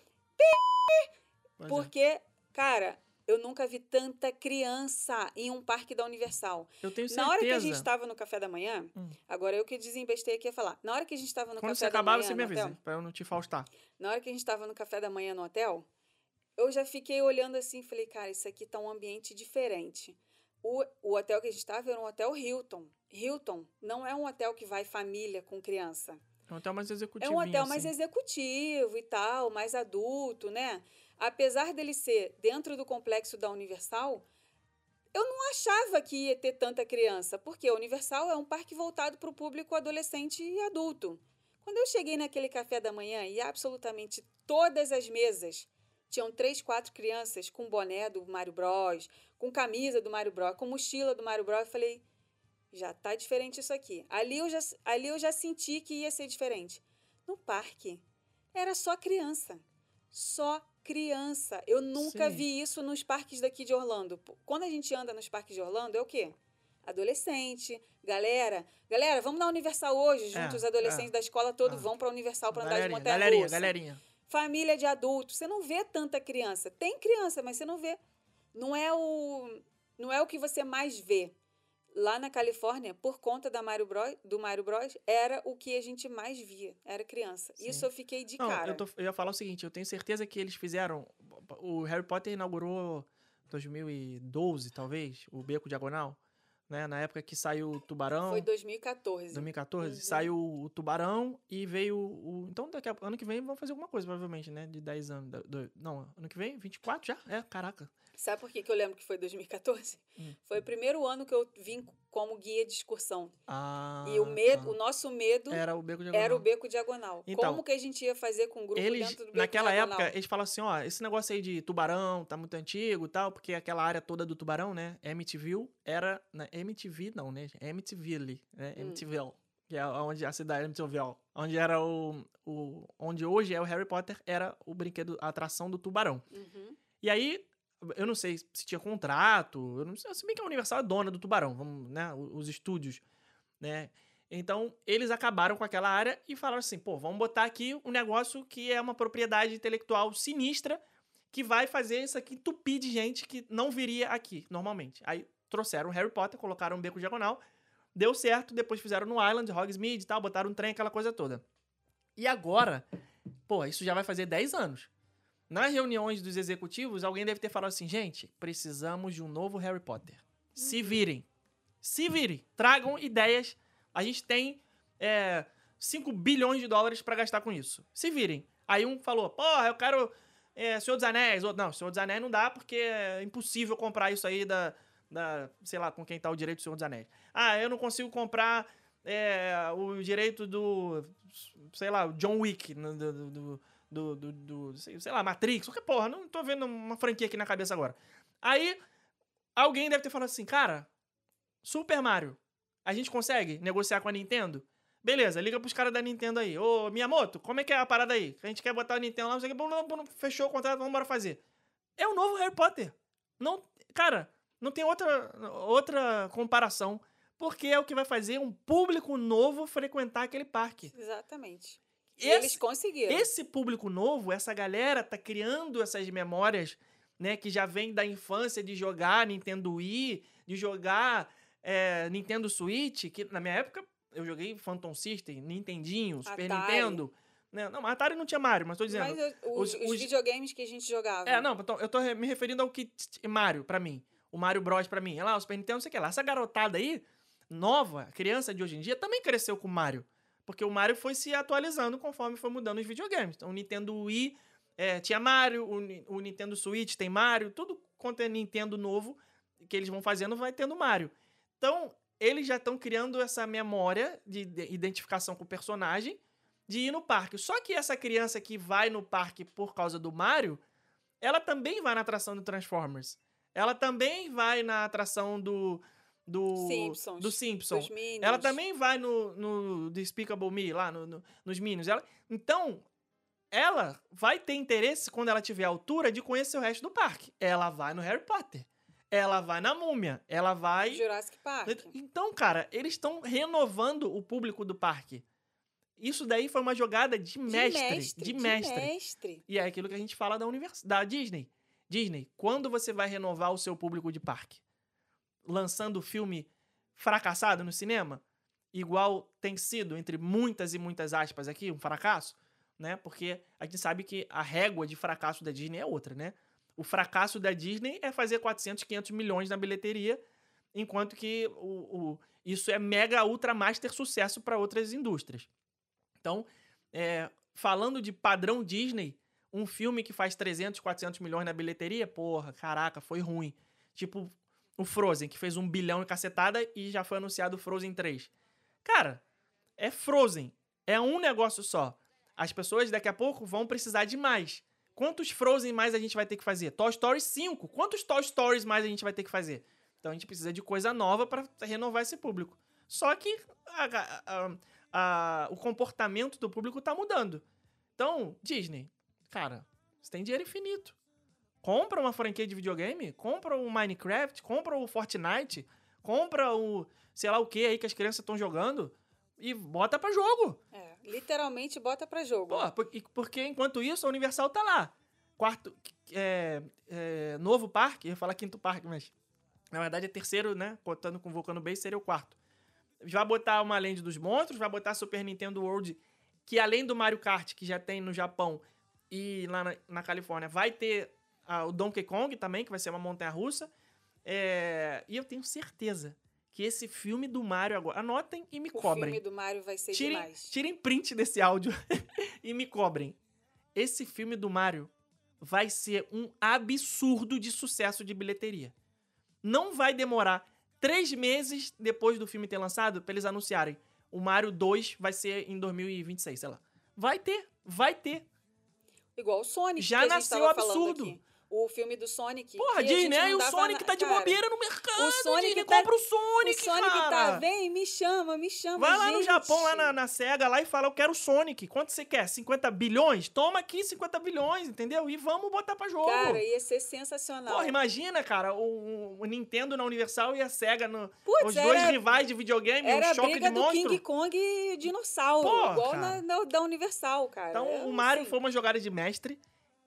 Pois é. porque, cara, eu nunca vi tanta criança em um parque da Universal. Eu tenho certeza. Na hora que a gente estava no café da manhã, Hum. agora eu que desembestei aqui a falar. Na hora que a gente estava no Quando café você da manhã você me no avisa, hotel, pra eu não te faustar. na hora que a gente estava no café da manhã no hotel, eu já fiquei olhando assim e falei, cara, isso aqui tá um ambiente diferente. O, o hotel que a gente estava era um hotel Hilton. Hilton não é um hotel que vai família com criança. É um hotel mais executivo. É um hotel mais executivo e tal, mais adulto, né? Apesar dele ser dentro do complexo da Universal, eu não achava que ia ter tanta criança, porque a Universal é um parque voltado para o público adolescente e adulto. Quando eu cheguei naquele café da manhã e absolutamente todas as mesas tinham três, quatro crianças com boné do Mario Bros, com camisa do Mario Bros, com mochila do Mario Bros, eu falei, já tá diferente isso aqui. Ali eu já, ali eu já senti que ia ser diferente. No parque, era só criança. Só criança. Eu nunca Sim. vi isso nos parques daqui de Orlando. Quando a gente anda nos parques de Orlando, é o quê? Adolescente, galera. Galera, vamos na Universal hoje, juntos, É, os adolescentes é. da escola todos Ah. vão para a Universal para andar de montanha galerinha, russa galerinha. família de adultos. Você não vê tanta criança. Tem criança, mas você não vê. Não é o, não é o que você mais vê. Lá na Califórnia, por conta da Mario Bros, do Mario Bros, era o que a gente mais via. Era criança. Sim. Isso eu fiquei de Não, cara. eu, tô- eu ia falar o seguinte, eu tenho certeza que eles fizeram... O Harry Potter inaugurou 2012, talvez, o Beco Diagonal, né? Na época que saiu o Tubarão. Foi 2014. 2014, Uhum. saiu o Tubarão e veio o. Então, daqui a, ano que vem vão fazer alguma coisa, provavelmente, né? De 10 anos. do- não, ano que vem? 24 já? É, caraca. Sabe por que, que eu lembro que foi 2014? Hum. Foi o primeiro ano que eu vim como guia de excursão. Ah, e o medo, tá. o nosso medo Era o Beco Diagonal. era o beco diagonal. Então, Como que a gente ia fazer com o grupo Eles, dentro do beco naquela diagonal? época, eles falam assim, ó, esse negócio aí de tubarão tá muito antigo e tal, porque aquela área toda do tubarão, né, Amityville, era, né, MTV não, né, Amityville, né, Hum. Amityville, que é onde a cidade Amityville, onde era o, o, onde hoje é o Harry Potter, era o brinquedo, a atração do tubarão. Uhum. E aí, eu não sei se tinha contrato, eu não sei, se bem que a Universal é dona do Tubarão, vamos, né, os estúdios, né? Então, eles acabaram com aquela área e falaram assim, pô, vamos botar aqui um negócio que é uma propriedade intelectual sinistra que vai fazer isso aqui entupir de gente que não viria aqui, normalmente. Aí, trouxeram Harry Potter, colocaram um beco diagonal, deu certo, depois fizeram no Island, Hogsmeade e tal, botaram um trem, aquela coisa toda. E agora, pô, isso já vai fazer 10 anos. Nas reuniões dos executivos, alguém deve ter falado assim: gente, precisamos de um novo Harry Potter. Se virem. Se virem. Tragam ideias. A gente tem é, 5 bilhões de dólares pra gastar com isso. Se virem. Aí um falou: porra, eu quero é, Senhor dos Anéis. Outro, não, Senhor dos Anéis não dá porque é impossível comprar isso aí da. da sei lá, com quem tá o direito do Senhor dos Anéis. Ah, eu não consigo comprar é, o direito do. Sei lá, o John Wick. do- do- do, do, do, do- sei, lá, Matrix, qualquer porra, não tô vendo uma franquia aqui na cabeça agora. Aí, alguém deve ter falado assim, cara, Super Mario, a gente consegue negociar com a Nintendo? Beleza, liga pros caras da Nintendo aí. Ô, Miyamoto, como é que é a parada aí? A gente quer botar a Nintendo lá, não sei o que, fechou o contrato, vamos embora fazer. É o novo Harry Potter. Não, cara, não tem outra, outra comparação, porque é o que vai fazer um público novo frequentar aquele parque. Exatamente. E Esse- eles conseguiram. esse público novo, essa galera tá criando essas memórias, né, que já vem da infância de jogar Nintendo Wii, de jogar é, Nintendo Switch, que na minha época eu joguei Phantom System, Nintendinho, Super Atari. Nintendo. Né? Não, Atari não tinha Mario, mas tô dizendo. Mas eu- os, os- os videogames que a gente jogava. É, não, então, eu tô me referindo ao que Mario pra mim. O Mario Bros pra mim. Olha lá, o Super Nintendo, não sei o que lá. Essa garotada aí, nova, criança de hoje em dia, também cresceu com o Mario. Porque o Mario foi se atualizando conforme foi mudando os videogames. Então, o Nintendo Wii é, tinha Mario, o, o Nintendo Switch tem Mario, tudo quanto é Nintendo novo que eles vão fazendo vai tendo Mario. Então, eles já estão criando essa memória de identificação com o personagem de ir no parque. Só que essa criança que vai no parque por causa do Mario, ela também vai na atração do Transformers. Ela também vai na atração do. Do Simpsons. Do Simpsons. Ela também vai no, no Despicable Me, lá no, no- nos Minions. Ela, então, ela vai ter interesse, quando ela tiver altura, de conhecer o resto do parque. Ela vai no Harry Potter. Ela vai na Múmia. Ela vai. Jurassic Park. Então, cara, eles estão renovando o público do parque. Isso daí foi uma jogada de mestre. De mestre. mestre. E é aquilo que a gente fala da, univers... da Disney. Disney, quando você vai renovar o seu público de parque? Lançando filme fracassado no cinema? Igual tem sido, entre muitas e muitas aspas aqui, um fracasso? Né? Porque a gente sabe que a régua de fracasso da Disney é outra, né? O fracasso da Disney é fazer 400, 500 milhões na bilheteria, enquanto que o, o- isso é mega, ultra, master sucesso para outras indústrias. Então, é, falando de padrão Disney, um filme que faz 300, 400 milhões na bilheteria, porra, caraca, foi ruim. Tipo o Frozen, que fez um bilhão em cacetada e já foi anunciado o Frozen 3. Cara, é Frozen. É um negócio só. As pessoas daqui a pouco vão precisar de mais. Quantos Frozen mais a gente vai ter que fazer? Toy Story 5. Quantos Toy Stories mais a gente vai ter que fazer? Então a gente precisa de coisa nova para renovar esse público. Só que a- a- a- o comportamento do público tá mudando. Então, Disney, cara, você tem dinheiro infinito. Compra uma franquia de videogame, compra o Minecraft, compra o Fortnite, compra o sei lá o que aí que as crianças estão jogando e bota pra jogo. É, literalmente bota pra jogo. Pô, por- porque enquanto isso a Universal tá lá. Quarto, é, é, novo parque, eu ia falar quinto parque, mas na verdade é terceiro, né? Contando com o Volcano Bay, seria o quarto. Vai botar uma Land dos Monstros, vai botar Super Nintendo World, que além do Mario Kart, que já tem no Japão e lá na, na Califórnia, vai ter a- o Donkey Kong também, que vai ser uma montanha-russa. É, e eu tenho certeza que esse filme do Mario agora... Anotem e me O cobrem. filme do Mario vai ser Tirem, demais. tirem print desse áudio (laughs) e me cobrem. Esse filme do Mario vai ser um absurdo de sucesso de bilheteria. Não vai demorar três meses depois do filme ter lançado pra eles anunciarem. O Mario 2 vai ser em 2026, sei lá. Vai ter, vai ter. Igual o Sonic. Já nasceu absurdo. aqui. O filme do Sonic. Porra, gente Disney, aí o Sonic na- tá de cara, bobeira no mercado. o Sonic Disney, tá- compra o Sonic, o Sonic cara. tá, vem, me chama, me chama. Vai lá no gente. Japão, lá na, na SEGA, lá e fala, eu quero o Sonic. Quanto você quer? 50 bilhões? Toma aqui 50 bilhões, entendeu? E vamos botar pra jogo. Cara, ia ser sensacional. Porra, imagina, cara, o, o Nintendo na Universal e a SEGA no... Os dois era- rivais de videogame, Era um choque de monstro. King Kong e dinossauro. Porra, igual na, na- da Universal, cara. Então, É, o Mario assim, foi uma jogada de mestre.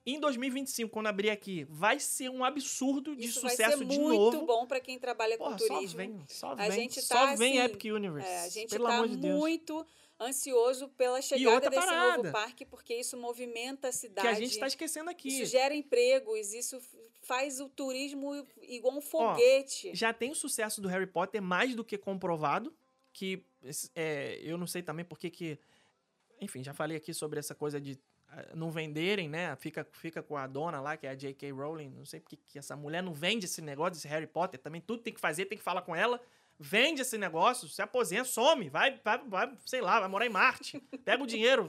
Em 2025, quando abrir aqui, vai ser um absurdo de isso sucesso vai ser de muito novo. bom pra quem trabalha Porra, com só turismo. vem, só A vem, gente só tá, vem assim, Epic Universe. É, a gente pelo tá amor de Deus. muito ansioso pela chegada desse parada. novo parque, porque isso movimenta a cidade. Que a gente tá esquecendo aqui. Isso gera empregos, isso faz o turismo igual um foguete. já tem o sucesso do Harry Potter mais do que comprovado. Que é, eu não sei também porque que. Enfim, já falei aqui sobre essa coisa de não venderem, né? Fica, fica com a dona lá, que é a J.K. Rowling. Não sei porque que essa mulher não vende esse negócio desse Harry Potter. Também tudo tem que fazer, tem que falar com ela. Vende esse negócio, se aposenta, some, vai, vai, vai, sei lá, vai morar em Marte. Pega o dinheiro.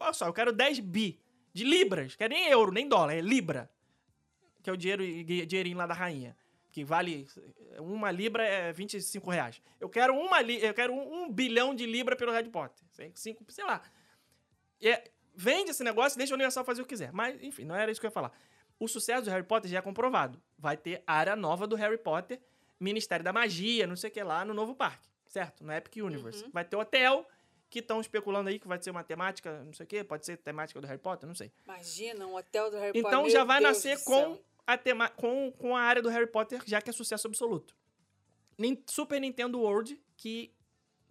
Olha só, eu quero 10 bi de libras. Quero nem euro, nem dólar, é libra. Que é o dinheiro, dinheirinho lá da rainha que vale uma libra é 25 reais. Eu quero uma eu quero um, um bilhão de libra pelo Harry Potter. Cinco, sei lá. É, vende esse negócio e deixa a Universal fazer o que quiser. Mas, enfim, não era isso que eu ia falar. O sucesso do Harry Potter já é comprovado. Vai ter área nova do Harry Potter, Ministério da Magia, não sei o que lá, no novo parque. Certo? No Epic Universe. Vai ter hotel, que estão especulando aí que vai ser uma temática, não sei o que, pode ser temática do Harry Potter, não sei. Imagina, um hotel do Harry Potter. Então já vai Deus nascer com a, tema, com, com a área do Harry Potter, já que é sucesso absoluto. Super Nintendo World, que,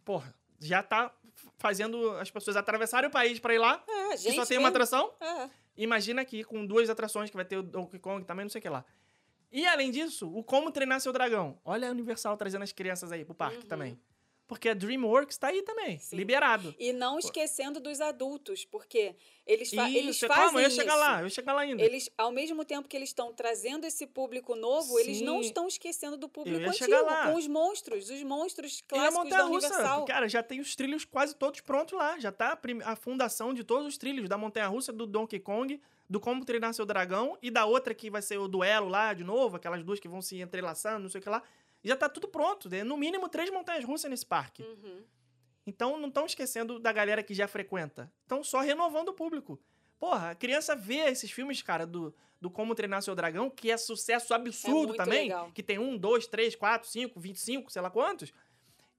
porra, já tá fazendo as pessoas atravessarem o país pra ir lá, É, que só tem uma mesmo. atração. É. Imagina aqui com duas atrações, que vai ter o Donkey Kong também, não sei o que lá. E além disso, o Como Treinar Seu Dragão. Olha a Universal trazendo as crianças aí pro parque Uhum. também. Porque a DreamWorks tá aí também, Sim. liberado. E não esquecendo dos adultos, porque eles, fa eles Isso, fazem calma, eu ia chegar lá, eu ia chegar lá ainda. Eles, ao mesmo tempo que eles estão trazendo esse público novo, eles não Sim. estão esquecendo do público antigo, lá. com os monstros, os monstros E a clássicos da montanha russa, Universal. cara, já tem os trilhos quase todos prontos lá. Já tá a, a fundação de todos os trilhos da montanha russa, do Donkey Kong, do Como Treinar Seu Dragão e da outra que vai ser o duelo lá de novo, aquelas duas que vão se entrelaçando, não sei o que lá. Já tá tudo pronto. né? No mínimo três montanhas russas nesse parque. Uhum. Então não estão esquecendo da galera que já frequenta. Estão só renovando o público. Porra, a criança vê esses filmes, cara, do, do Como Treinar Seu Dragão, que é sucesso absurdo É também. legal. Que tem um, dois, três, quatro, cinco, vinte e cinco, sei lá quantos.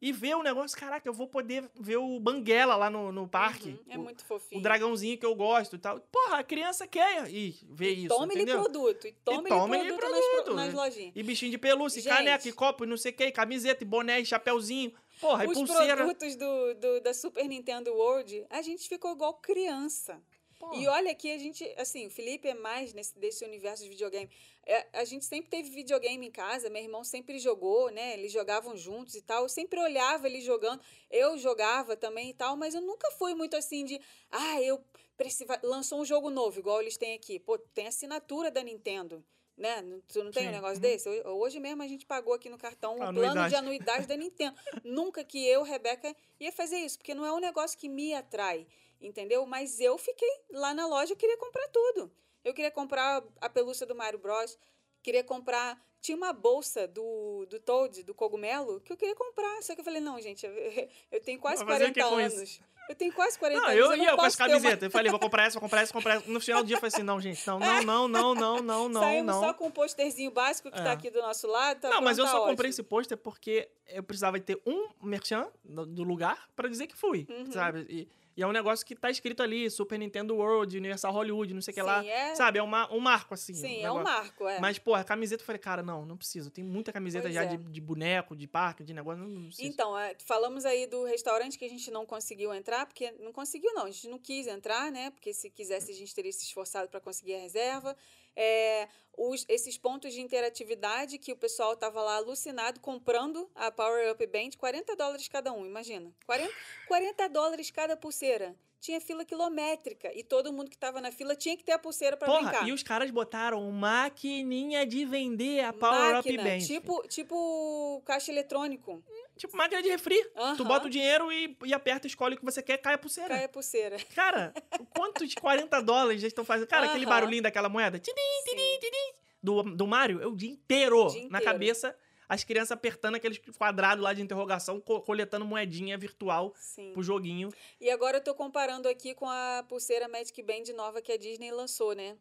E vê o negócio, caraca, eu vou poder ver o Banguela lá no, no parque. Uhum. É o, muito fofinho. o dragãozinho que eu gosto e tal. Porra, a criança quer ir ver isso, Tome-lhe entendeu? produto. E tome-lhe tome-lhe produto, produto. Nas, nas lojinhas. E bichinho de pelúcia, e Gente. caneca, e copo, e não sei o que, e camiseta, e boné, e chapéuzinho. Porra, e Os pulseira. produtos do, do- da Super Nintendo World, a gente ficou igual criança. Porra. E olha que a gente, assim, o Felipe é mais nesse, desse universo de videogame. É, a gente sempre teve videogame em casa, meu irmão sempre jogou, né? Eles jogavam juntos e tal. Eu sempre olhava ele jogando, eu jogava também e tal, mas eu nunca fui muito assim de, ah, eu preciso. Lançou um jogo novo, igual eles têm aqui. Pô, tem assinatura da Nintendo. Né? Tu não tem um Sim. negócio Uhum. desse? Ho- Hoje mesmo a gente pagou aqui no cartão o plano Anuidade. de anuidade da Nintendo. Nunca que eu, Rebeca, ia fazer isso, porque não é um negócio que me atrai, entendeu? Mas eu fiquei lá na loja, eu queria comprar tudo. Eu queria comprar a pelúcia do Mario Bros, queria comprar... Tinha uma bolsa do, do Toad, do cogumelo, que eu queria comprar. Só que eu falei, não, gente, eu, (laughs) eu tenho quase Vai fazer o 40 que com isso? anos. Eu tenho quase 40 Não, anos. eu não ia com as ter uma- camisetas. Eu falei, vou comprar essa, vou comprar essa, vou comprar essa. No final do dia eu falei assim, não, gente, não, não, não, não, não, não, não, Saímos não. só com o posterzinho básico que É. tá aqui do nosso lado. Tá Não, mas eu pronto, só tá comprei ótimo. esse pôster porque eu precisava ter um merchan do do lugar pra dizer que fui, Uhum. sabe? E, e é um negócio que tá escrito ali, Super Nintendo World, Universal Hollywood, não sei o que lá. É. Sabe, é uma, um marco, assim. Sim, um é um marco, é. Mas, pô, a camiseta, eu falei, cara, não, não preciso. Tem muita camiseta Pois já é. de, de boneco, de parque, de negócio, não, não preciso. Então, é, falamos aí do restaurante que a gente não conseguiu entrar, porque não conseguiu, não. A gente não quis entrar, né? Porque se quisesse, a gente teria se esforçado para conseguir a reserva. É, os, esses pontos de interatividade que o pessoal tava lá alucinado comprando a Power Up Band, 40 dólares cada um, imagina. 40, 40 dólares cada pulseira. Tinha fila quilométrica e todo mundo que tava na fila tinha que ter a pulseira para Porra, brincar. e os caras botaram maquininha de vender a Power Máquina, Up Band. tipo, tipo caixa eletrônico. Tipo máquina de refri. Tu bota o dinheiro e, e aperta, escolhe o que você quer, cai a pulseira. Cai a pulseira. Cara, o quanto de 40 dólares eles estão fazendo? Cara, aquele barulhinho daquela moeda. Tidim, tidim, tidim, do, do Mario, é o dia inteiro. O dia Na inteiro. cabeça, as crianças apertando aqueles quadrados lá de interrogação, co- coletando moedinha virtual Sim. pro joguinho. E agora eu tô comparando aqui com a pulseira Magic Band nova que a Disney lançou, né?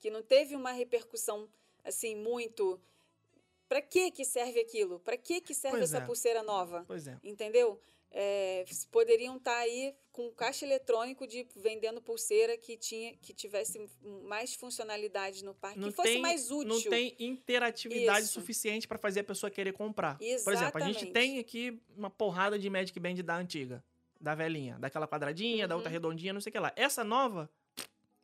Que não teve uma repercussão assim muito. Pra que que serve aquilo? Pra que que serve Pois essa é. pulseira nova? Pois é. Entendeu? É, poderiam estar aí com caixa eletrônico de vendendo pulseira que tinha que tivesse mais funcionalidade no parque, que fosse mais útil. Não tem interatividade Isso. suficiente pra fazer a pessoa querer comprar. Por exemplo, a gente Exatamente. tem aqui uma porrada de Magic Band da antiga, da velhinha, daquela quadradinha, da outra Uhum. redondinha, não sei o que lá. Essa nova,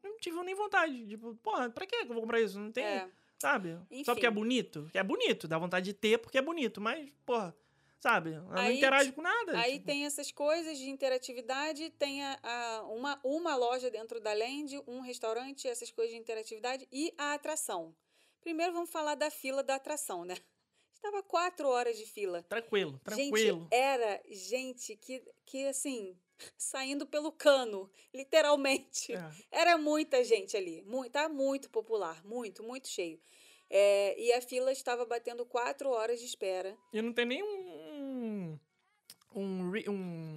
não tive nem vontade. Tipo, porra, pra que eu vou comprar isso? Não tem, É, sabe? Só Enfim. porque é bonito? É bonito, dá vontade de ter porque é bonito, mas, porra, sabe? Ela não Aí, interage com nada. Aí tipo, tem essas coisas de interatividade, tem a, a- uma, uma loja dentro da Land, um restaurante, essas coisas de interatividade e a atração. Primeiro vamos falar da fila da atração, né? (laughs) Estava quatro horas de fila. Tranquilo, tranquilo. Gente, era gente que, que assim, (laughs) saindo pelo cano, literalmente. É. Era muita gente ali. Muito, tá muito popular, muito, muito cheio. É, e a fila estava batendo quatro horas de espera. E não tem nem um. Um. um,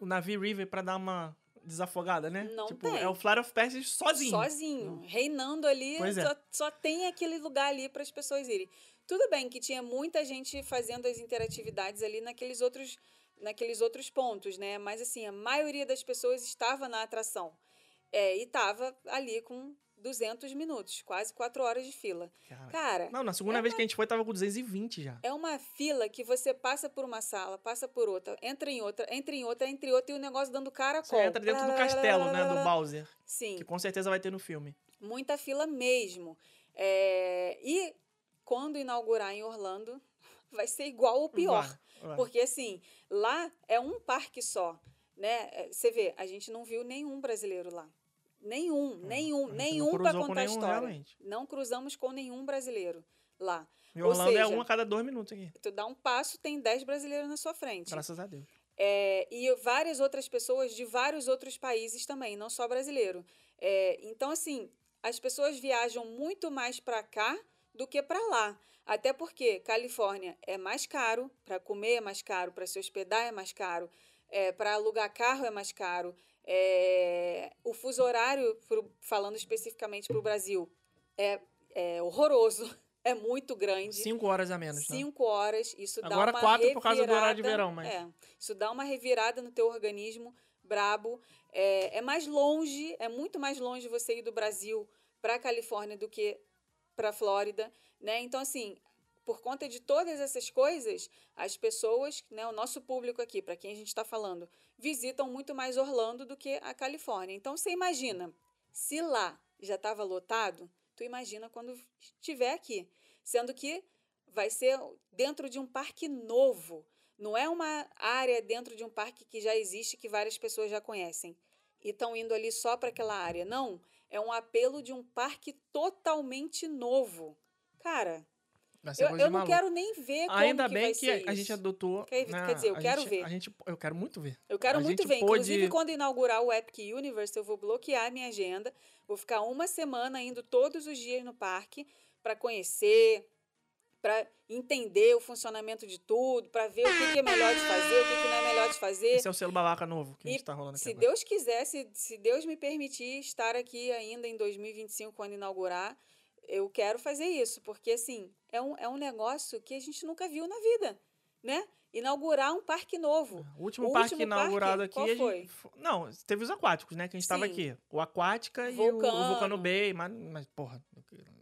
um navio River pra dar uma desafogada, né? Não tipo, tem. é o Flight of Passage sozinho. Sozinho, reinando ali, Pois é. só, só tem aquele lugar ali para as pessoas irem. Tudo bem que tinha muita gente fazendo as interatividades ali naqueles outros, naqueles outros pontos, né? Mas assim, a maioria das pessoas estava na atração. É, e estava ali com 200 minutos, quase 4 horas de fila. Cara. Cara, Não, na segunda é vez que a gente foi, tava com 220 já. é uma fila que você passa por uma sala, passa por outra, entra em outra, entra em outra, entra em outra e o negócio dando cara Você entra dentro do castelo, né? Do Bowser. Sim. Que com certeza vai ter no filme. muita fila mesmo. É, e quando inaugurar em Orlando, (laughs) vai ser igual ou pior. Vai, vai. Porque, assim, lá é um parque só. Né? É, Você vê, a gente não viu nenhum brasileiro lá. Nenhum, nenhum, É, não nenhum para contar a nenhum, história. realmente. Não cruzamos com nenhum brasileiro lá. E Orlando é seja- um a cada dois minutos aqui. Tu dá um passo, tem 10 brasileiros na sua frente. Graças a Deus. É, e várias outras pessoas de vários outros países também, não só brasileiro. É, então, assim, as pessoas viajam muito mais para cá do que para lá. Até porque Califórnia é mais caro, para comer é mais caro, para se hospedar é mais caro, é, para alugar carro é mais caro. É, o fuso horário, pro- falando especificamente para o Brasil, é, é horroroso, (laughs) é muito grande. Cinco horas a menos, né? Cinco horas, isso Agora dá uma quatro por causa do horário de revirada- verão, mas- É, isso dá uma revirada no teu organismo, brabo. É, é mais longe, é muito mais longe você ir do Brasil para Califórnia do que para Flórida, né? Então, assim, por conta de todas essas coisas, as pessoas, né, o nosso público aqui, para quem a gente está falando, visitam muito mais Orlando do que a Califórnia. Então, você imagina, se lá já estava lotado, tu imagina quando estiver aqui. Sendo que vai ser dentro de um parque novo. Não é uma área dentro de um parque que já existe, que várias pessoas já conhecem. E estão indo ali só para aquela área. Não. É um apelo de um parque totalmente novo. Cara, eu, eu não quero nem ver como Ainda que bem que a, a gente adotou. Quer- né, quer dizer, eu a quero gente- ver. A gente, eu quero muito ver. Eu quero A muito ver. pôde- Inclusive, quando inaugurar o Epic Universe, eu vou bloquear a minha agenda. Vou ficar uma semana indo todos os dias no parque para conhecer, para entender o funcionamento de tudo, para ver o que, que é melhor de fazer, o que, que não é melhor de fazer. Esse é o selo babaca novo que a E gente tá rolando aqui Se agora. Deus quiser, se, se Deus me permitir estar aqui ainda em 2025, quando inaugurar, eu quero fazer isso, porque assim, é um, é um negócio que a gente nunca viu na vida, né? Inaugurar um parque novo. O último o parque último inaugurado parque, aqui. a gente Não, teve os aquáticos, né? Que a gente tava Sim. aqui. O Aquática e o, o Vulcano. Vulcano Bay. Mas, mas porra.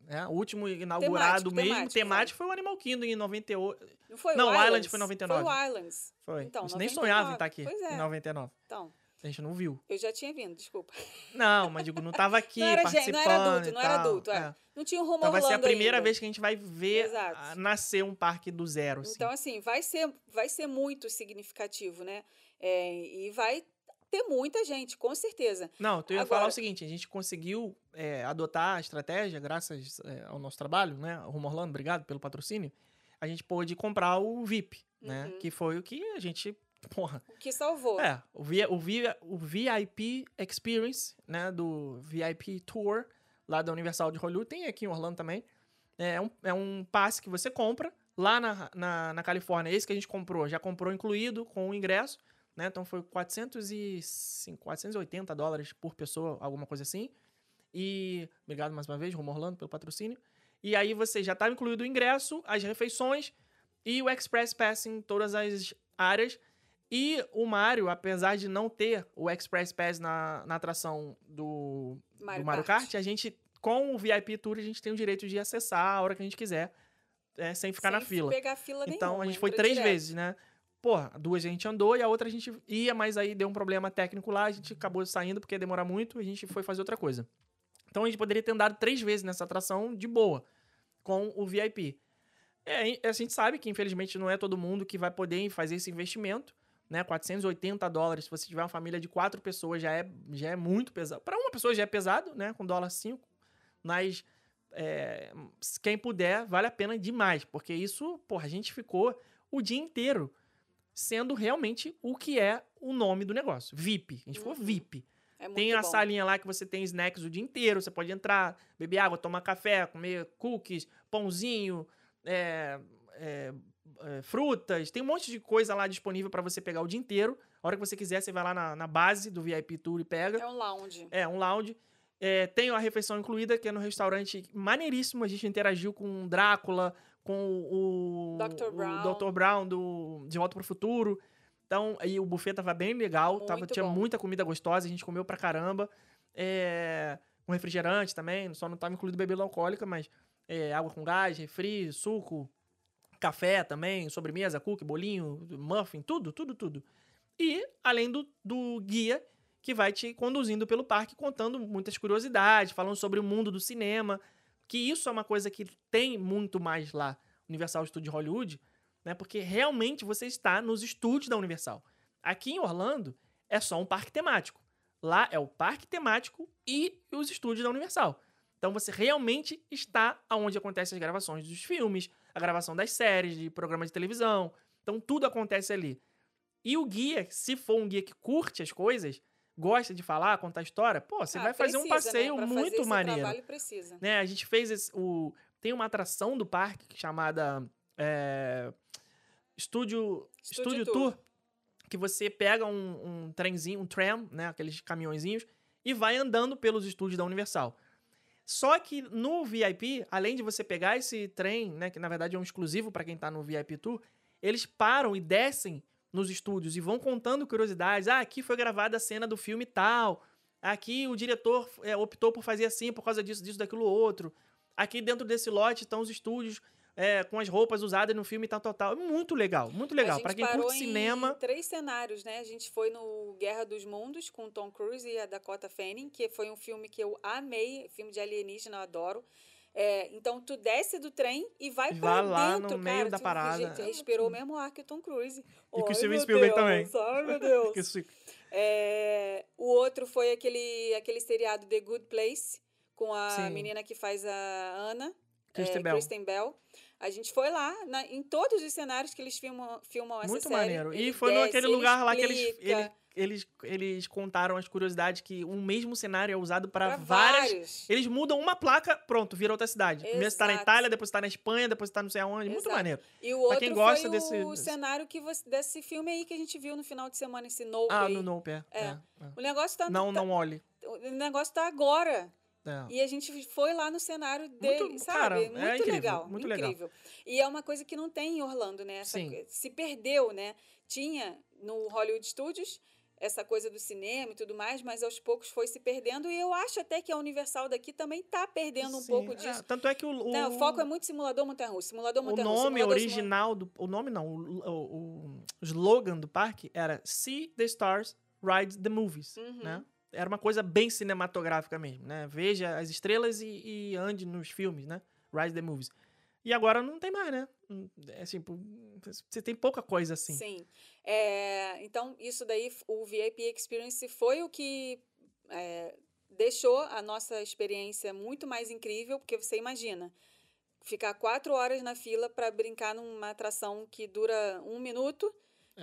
né, O último inaugurado Temático, mesmo, temático, temático, foi o Animal Kingdom em 98. Não foi Não, o Island Islands? foi em 99. Foi o Islands. Foi. Então, a gente nem 99. sonhava em estar aqui Pois é. em 99. Então, A gente não viu. Eu já tinha vindo, desculpa. Não, mas digo, não tava (laughs) aqui não era participando não era adulto, não era adulto. é. É. Não tinha um rumo Então vai ser a primeira ainda. vez que a gente vai ver ah, nascer um parque do zero. assim. Então, assim, vai ser, vai ser muito significativo, né? É, e vai ter muita gente, com certeza. Não, tu ia falar Agora- o seguinte, a gente conseguiu é, adotar a estratégia, graças é, ao nosso trabalho, né? Rumo Orlando, obrigado pelo patrocínio. A gente pôde comprar o VIP, né? Uhum. Que foi o que a gente, porra, O que salvou. É, o, vi, o, vi, o VIP Experience, né, do VIP Tour, lá da Universal de Hollywood, tem aqui em Orlando também. É um, é um passe que você compra lá na, na, na Califórnia. Esse que a gente comprou, já comprou incluído com o ingresso, né? Então foi 405, 480 dólares por pessoa, alguma coisa assim. E obrigado mais uma vez, Rumo Orlando, pelo patrocínio. E aí você já estava incluído o ingresso, as refeições e o Express Pass em todas as áreas. E o Mario, apesar de não ter o Express Pass na, na atração do do Mario, Mario Kart. a gente, com o VIP Tour, a gente tem o direito de acessar a hora que a gente quiser, é, sem ficar na Sem fila. pegar fila Então nenhuma, a gente foi três direto. vezes, né? Porra, duas a gente andou e a outra a gente ia, mas aí deu um problema técnico lá, a gente acabou saindo porque ia demorar muito e a gente foi fazer outra coisa. Então a gente poderia ter andado três vezes nessa atração de boa, com o VIP. É, a gente sabe que infelizmente não é todo mundo que vai poder fazer esse investimento, né? 480 dólares, se você tiver uma família de quatro pessoas, já é, já é muito pesado. Para uma pessoa já é pesado, né? Com dólar 5, mas é, quem puder, vale a pena demais, porque isso, porra, a gente ficou o dia inteiro sendo realmente o que é o nome do negócio, VIP. A gente ficou Uhum. VIP. É Tem a bom. salinha lá que você tem snacks o dia inteiro, você pode entrar, beber água, tomar café, comer cookies, pãozinho, é, é, é, frutas, tem um monte de coisa lá disponível para você pegar o dia inteiro. A hora que você quiser, você vai lá na, na base do VIP Tour e pega. É um lounge. É, um lounge. É, tem a refeição incluída, que é no restaurante maneiríssimo. A gente interagiu com o Drácula, com o, Dr. o Brown. Dr. Brown do De Volta pro Futuro. Então, aí o buffet tava bem legal, tava, Muito tinha bom. muita comida gostosa, a gente comeu pra caramba. É, com refrigerante também, só não tava incluído bebida alcoólica, mas é, água com gás, refri, suco, café também, sobremesa, cookie, bolinho, muffin, tudo, tudo, tudo. E além do, do guia que vai te conduzindo pelo parque, contando muitas curiosidades, falando sobre o mundo do cinema, que isso é uma coisa que tem muito mais lá, Universal Studio Hollywood, né? Porque realmente você está nos estúdios da Universal. Aqui em Orlando é só um parque temático. Lá é o parque temático e os estúdios da Universal. Então você realmente está aonde acontecem as gravações dos filmes, a gravação das séries, de programas de televisão. Então tudo acontece ali. E o guia, se for um guia que curte as coisas, gosta de falar, contar história, pô, você Ah, vai fazer um precisa, passeio né? Muito fazer maneiro. trabalho precisa. Né? A gente fez esse, o tem uma atração do parque chamada é, Estúdio, Estúdio Estúdio Tour. Tour, que você pega um, um trenzinho, um tram, né, aqueles caminhõezinhos, e vai andando pelos estúdios da Universal. Só que no VIP, além de você pegar esse trem, né, que na verdade é um exclusivo para quem tá no VIP Tour, eles param e descem nos estúdios e vão contando curiosidades. Ah, aqui foi gravada a cena do filme tal. Aqui o diretor é, optou por fazer assim por causa disso, disso, daquilo outro. Aqui dentro desse lote estão os estúdios é, com as roupas usadas no filme tal, tal, tal. Muito legal, muito legal. Para quem curte em cinema, três cenários, né? A gente foi no Guerra dos Mundos com o Tom Cruise e a Dakota Fanning, que foi um filme que eu amei, filme de alienígena, eu adoro. É, então tu desce do trem e vai pra vai lá no dentro, meio cara. da tu, parada. Gente, respirou o mesmo ar que o Tom Cruise. E (laughs) que o Steven Spielberg também. Ai, meu Deus. É, o outro foi aquele, aquele seriado The Good Place, com a Sim. menina que faz a Ana, Kristen é, Bell. Kristen Bell. A gente foi lá, na- em todos os cenários que eles filmam, filmam essa muito série. maneiro. E foi desce, naquele ele lugar lá que eles, eles, eles, eles contaram as curiosidades que um mesmo cenário é usado para pra várias vários. Eles mudam uma placa, pronto, vira outra cidade. Primeiro você tá na Exato. Itália, depois você tá na Espanha, depois você tá não sei aonde. Muito Exato. maneiro. E o outro quem gosta foi desse- o cenário que você, desse filme aí que a gente viu no final de semana, esse Nope Ah, aí. no Nope, é. É. é, é. O negócio tá, Não, tá- não olhe. o negócio tá agora. É. E a gente foi lá no cenário dele, sabe? cara, é muito incrível, legal, muito legal. incrível. E é uma coisa que não tem em Orlando, né? Essa se perdeu, né? Tinha no Hollywood Studios essa coisa do cinema e tudo mais, mas aos poucos foi se perdendo e eu acho até que a Universal daqui também tá perdendo um Sim, pouco é, disso. tanto é que o, o, Não, o foco é muito simulador montanha-russa, simulador o montanha-russa. nome simulador, original do. O nome não, o, o, o slogan do parque era See the Stars Ride the Movies, Uhum. né? Era uma coisa bem cinematográfica mesmo, né? Veja as estrelas e, e ande nos filmes, né? Ride the Movies. E agora não tem mais, né? Hum, É tipo, você tem pouca coisa assim. Sim. É, então, isso daí, o VIP Experience foi o que é, deixou a nossa experiência muito mais incrível, porque você imagina, ficar quatro horas na fila para brincar numa atração que dura um minuto,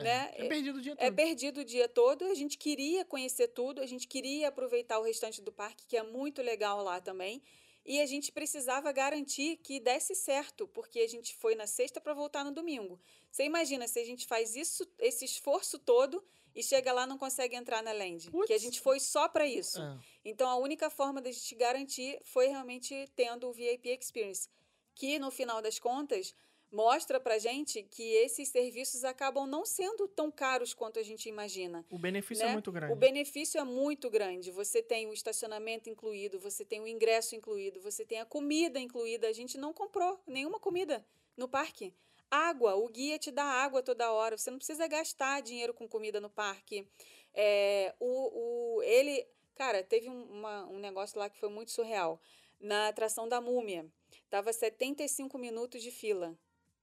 né? É perdido o dia todo. É perdido o dia todo. A gente queria conhecer tudo, a gente queria aproveitar o restante do parque, que é muito legal lá também. E a gente precisava garantir que desse certo, porque a gente foi na sexta para voltar no domingo. Você imagina se a gente faz isso, esse esforço todo e chega lá não consegue entrar na land, que a Putz. gente foi só para isso. É. Então a única forma da gente garantir foi realmente tendo o VIP Experience, que no final das contas mostra pra gente que esses serviços acabam não sendo tão caros quanto a gente imagina. O benefício é né? muito grande. O benefício é muito grande. Você tem o estacionamento incluído, você tem o ingresso incluído, você tem a comida incluída. A gente não comprou nenhuma comida no parque. Água, o guia te dá água toda hora. Você não precisa gastar dinheiro com comida no parque. É, o, o, ele, cara, teve um, uma- um negócio lá que foi muito surreal. Na atração da múmia, tava 75 minutos de fila.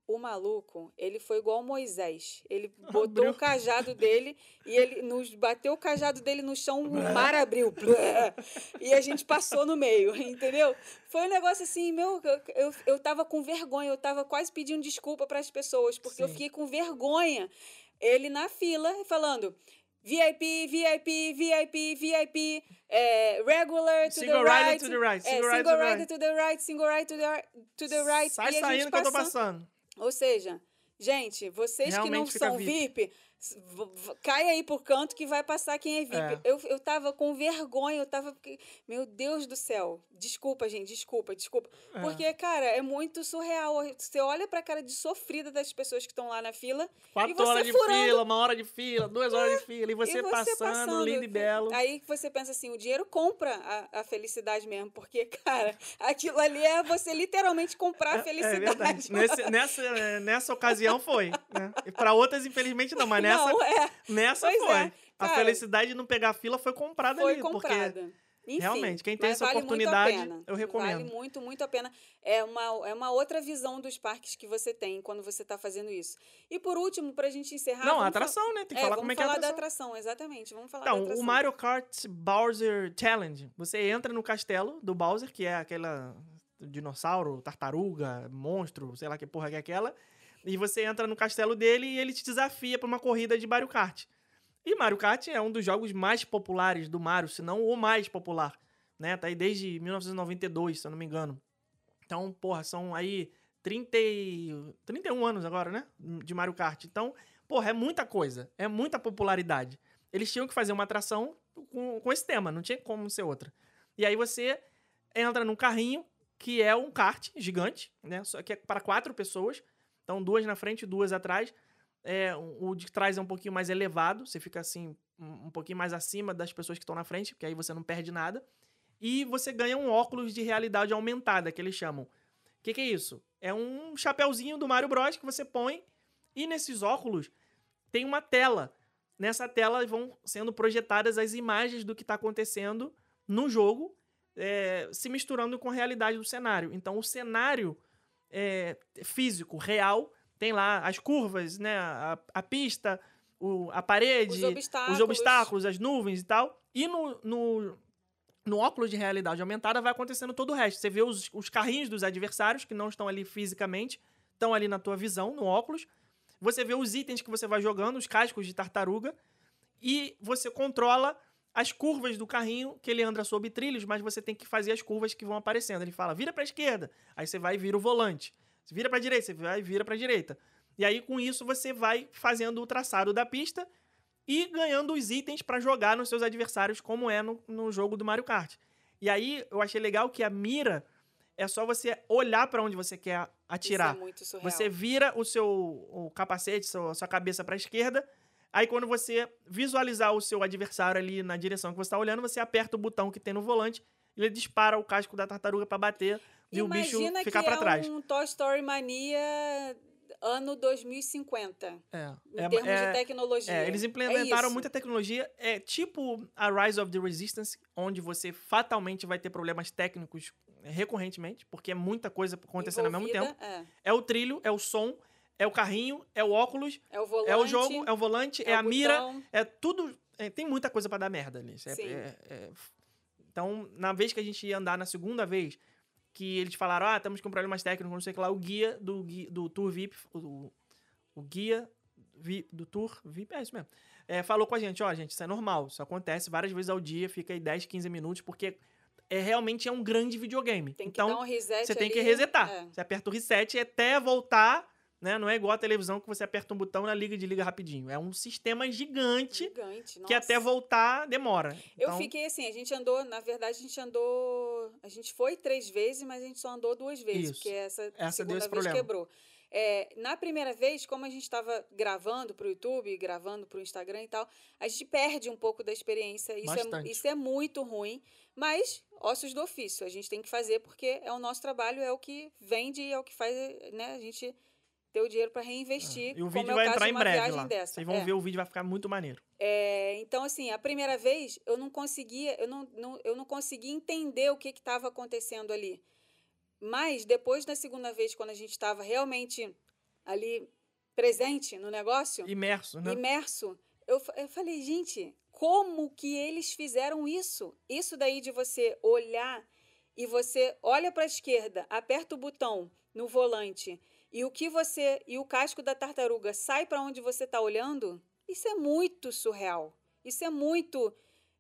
O maluco, ele foi igual Moisés. Ele (laughs) botou Abriu. o cajado dele e ele nos bateu o cajado dele no chão, o mar abriu. (laughs) Blé. E a gente passou no meio, (laughs) entendeu? Foi um negócio assim, meu, eu, eu, eu tava com vergonha, eu tava quase pedindo desculpa para as pessoas, porque eu Sim. fiquei com vergonha. Ele na fila falando. VIP, VIP, VIP, VIP, é, regular to Single the rider right. to the right, é, single rider to single the rider right. to the right, single rider to the, to the right. Sai e saindo que eu tô passando. Ou seja, gente, vocês que não Realmente são VIP. VIP, cai aí por canto que vai passar quem é VIP. É. Eu, eu tava com vergonha, eu tava. Meu Deus do céu. Desculpa, gente, desculpa, desculpa. É. Porque, cara, é muito surreal. Você olha pra cara de sofrida das pessoas que estão lá na fila. Quatro você horas de furando. fila, uma hora de fila, duas horas de fila, e você, e você passando, lindo e belo. Aí você pensa assim, o dinheiro compra a, a felicidade mesmo, porque, cara, aquilo ali é você literalmente comprar a É felicidade. verdade. Nesse- nessa, nessa ocasião foi. Né? E pra outras, infelizmente, não, mas (laughs) nessa, Não, é, nessa Pois foi. é, a felicidade de não pegar fila foi comprada foi ali. Porque comprada. Enfim, realmente, quem tem essa vale a oportunidade, eu recomendo. Vale muito, muito a pena. É uma, é uma outra visão dos parques que você tem quando você está fazendo isso. E por último, pra gente encerrar. Não, a vamos atração, né? Tem que é, falar vamos como é que é a falar da atração. atração, exatamente. Vamos falar da Então, atração. o Mario Kart Bowser Challenge. Você entra no castelo do Bowser, que é aquela dinossauro, tartaruga, monstro, sei lá que porra que é aquela. E você entra no castelo dele e ele te desafia pra uma corrida de Mario Kart. E Mario Kart é um dos jogos mais populares do Mario, se não o mais popular. Né? Tá aí desde 1992, se eu não me engano. Então, porra, são aí 30 e... 31 anos agora, né? De Mario Kart. Então, porra, é muita coisa. É muita popularidade. Eles tinham que fazer uma atração com, com esse tema, não tinha como ser outra. E aí você entra num carrinho que é um kart gigante, né? Só que é para quatro pessoas. Então, duas na frente duas atrás. É, o de trás é um pouquinho mais elevado, você fica assim, um um pouquinho mais acima das pessoas que estão na frente, porque aí você não perde nada. E você ganha um óculos de realidade aumentada, que eles chamam. O que, que é isso? É um chapéuzinho do Mario Bros que você põe, e nesses óculos tem uma tela. Nessa tela vão sendo projetadas as imagens do que está acontecendo no jogo, é, se misturando com a realidade do cenário. Então, o cenário é, físico, real, tem lá as curvas, né? A, a pista, o- a parede, Os obstáculos. os obstáculos, as nuvens e tal. E no, no, no óculos de realidade aumentada vai acontecendo todo o resto. Você vê os, os carrinhos dos adversários que não estão ali fisicamente, estão ali na tua visão, no óculos. Você vê os itens que você vai jogando, os cascos de tartaruga. E você controla as curvas do carrinho, que ele anda sob trilhos, mas você tem que fazer as curvas que vão aparecendo. Ele fala, vira pra esquerda. Aí você vai e vira o volante. Você vira pra direita, você vai e vira pra direita. E aí, com isso, você vai fazendo o traçado da pista e ganhando os itens pra jogar nos seus adversários, como é no, no jogo do Mario Kart. E aí, eu achei legal que a mira é só você olhar pra onde você quer atirar. Isso é muito surreal. Você vira o seu o capacete, seu- a sua cabeça para a esquerda. Aí, quando você visualizar o seu adversário ali na direção que você está olhando, você aperta o botão que tem no volante e ele dispara o casco da tartaruga para bater e o bicho Imagina ficar que para é trás. um Toy Story Mania ano 2050. É. Em É- termos é- de tecnologia. É, eles implementaram isso. muita tecnologia. É tipo a Rise of the Resistance, onde você fatalmente vai ter problemas técnicos recorrentemente, porque é muita coisa acontecendo ao mesmo tempo. Envolvida, É. É o trilho, é o som, é o carrinho, é o óculos, É o volante. é o jogo, é o volante, é, é a mira, botão. é tudo. é, tem muita coisa pra dar merda ali. É- é- é- então, na vez que a gente ia andar na segunda vez, que eles falaram, ah, estamos com problemas técnicos, não sei o que lá, o guia do, do Tour VIP, o, o guia vi- do Tour VIP, é isso mesmo, falou com a gente, ó, gente, isso é normal, isso acontece várias vezes ao dia, fica aí 10, 15 minutos, porque é realmente é um grande videogame. Tem que então, um reset você tem que ali, resetar. é. Você aperta o reset até voltar, né? Não é igual a televisão que você aperta um botão na liga de liga rapidinho. É um sistema gigante Gigante, que até voltar demora. Eu Então, fiquei assim, a gente andou, na verdade, a gente andou. A gente foi três vezes, mas a gente só andou duas vezes, Isso. porque essa, Essa segunda vez problema. quebrou. É, na primeira vez, como a gente estava gravando para o YouTube, gravando para o Instagram e tal, a gente perde um pouco da experiência. Isso, é, isso é muito ruim, mas ossos do ofício. A gente tem que fazer porque é o nosso trabalho, é o que vende, é o que faz né, a gente ter o dinheiro para reinvestir. E o como vídeo é o vai caso entrar em breve lá. Dessa. Vocês vão É. ver o vídeo, vai ficar muito maneiro. É, então, assim, a primeira vez eu não conseguia, eu não, não- eu não conseguia entender o que estava acontecendo ali. Mas depois da segunda vez, quando a gente estava realmente ali presente no negócio, Imerso, né? imerso, eu, eu falei, gente, como que eles fizeram isso? Isso daí de você olhar e você olha para a esquerda, aperta o botão no volante e o que você e o casco da tartaruga sai para onde você está olhando, isso é muito surreal. Isso é muito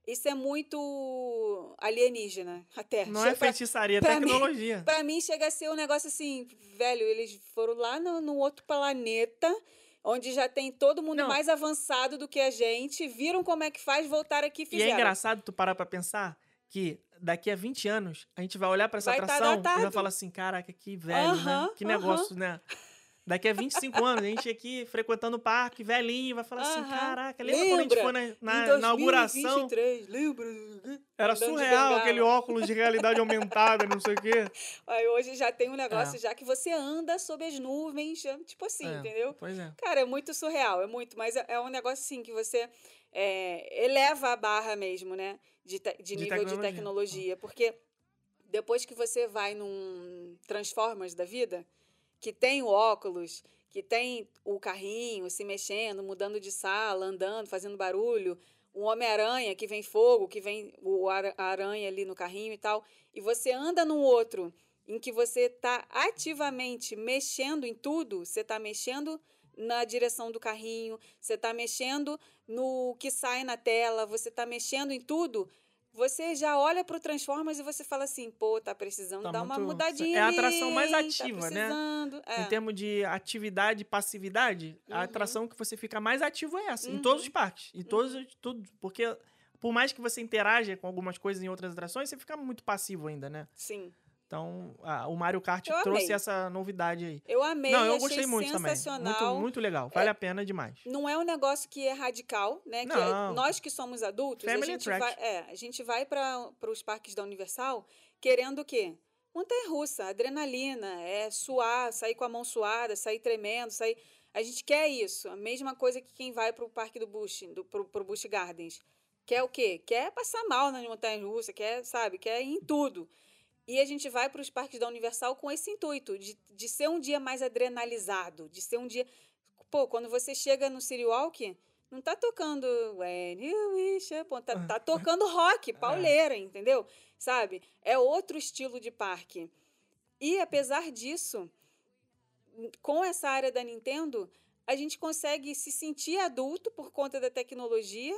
isso é muito alienígena até. Não é Chega pra- feitiçaria, é pra mim- tecnologia. Pra mim chega a ser um negócio assim, velho, eles foram lá no, no outro planeta, onde já tem todo mundo Não. mais avançado do que a gente, viram como é que faz, voltaram aqui e E fizeram. é engraçado tu parar pra pensar que daqui a 20 anos a gente vai olhar pra essa Vai tá atração e vai falar assim, caraca, que velho, né? Aham, Que aham. negócio, né? Daqui a 25 anos, a gente aqui frequentando o parque, velhinho, vai falar assim, caraca, lembra, quando a gente foi na, Em na inauguração? 2023, lembra? Era surreal aquele óculos de realidade aumentada, não sei o quê. Aí hoje já tem um negócio É. já que você anda sob as nuvens, tipo assim, É, entendeu? Pois é. Cara, é muito surreal, é muito, mas é, é um negócio assim que você é, eleva a barra mesmo, né? De, te- de De nível de tecnologia. tecnologia. Porque depois que você vai num Transformers da vida, que tem o óculos, que tem o carrinho se mexendo, mudando de sala, andando, fazendo barulho, o Homem-Aranha que vem fogo, que vem o a aranha ali no carrinho e tal, e você anda num outro em que você está ativamente mexendo em tudo, você está mexendo na direção do carrinho, você está mexendo no que sai na tela, você está mexendo em tudo, você já olha para o Transformers e você fala assim, pô, tá precisando Tá dar uma muito- mudadinha é a atração mais tá ativa, né? precisando. É. Em termos de atividade e passividade, a Uhum. atração que você fica mais ativo é essa, em Uhum. todos os parques. Em todos, os- tudo. Porque por mais que você interaja com algumas coisas em outras atrações, você fica muito passivo ainda, né? Sim. Então, a- o Mario Kart Eu trouxe amei. essa novidade aí. Eu amei, Não, eu achei gostei muito também. sensacional. Muito, muito legal. Vale a pena demais. Não é um negócio que é radical, né? Que Não. nós que somos adultos, a Family gente vai, attraction. é, a gente vai para os parques da Universal querendo o quê? Montanha russa, adrenalina, é suar, sair com a mão suada, sair tremendo, sair. A gente quer isso. A mesma coisa que quem vai para o parque do Busch, do, pro, pro Busch Gardens. Quer o quê? Quer passar mal nas montanhas russas, quer, sabe, quer ir em tudo. E a gente vai para os parques da Universal com esse intuito, de, de ser um dia mais adrenalizado, de ser um dia. Pô, quando você chega no City Walk, não tá tocando When You Wish Upon, tá, tá (laughs) tocando rock, pauleira, entendeu? Sabe? É outro estilo de parque. E apesar disso, com essa área da Nintendo, a gente consegue se sentir adulto por conta da tecnologia,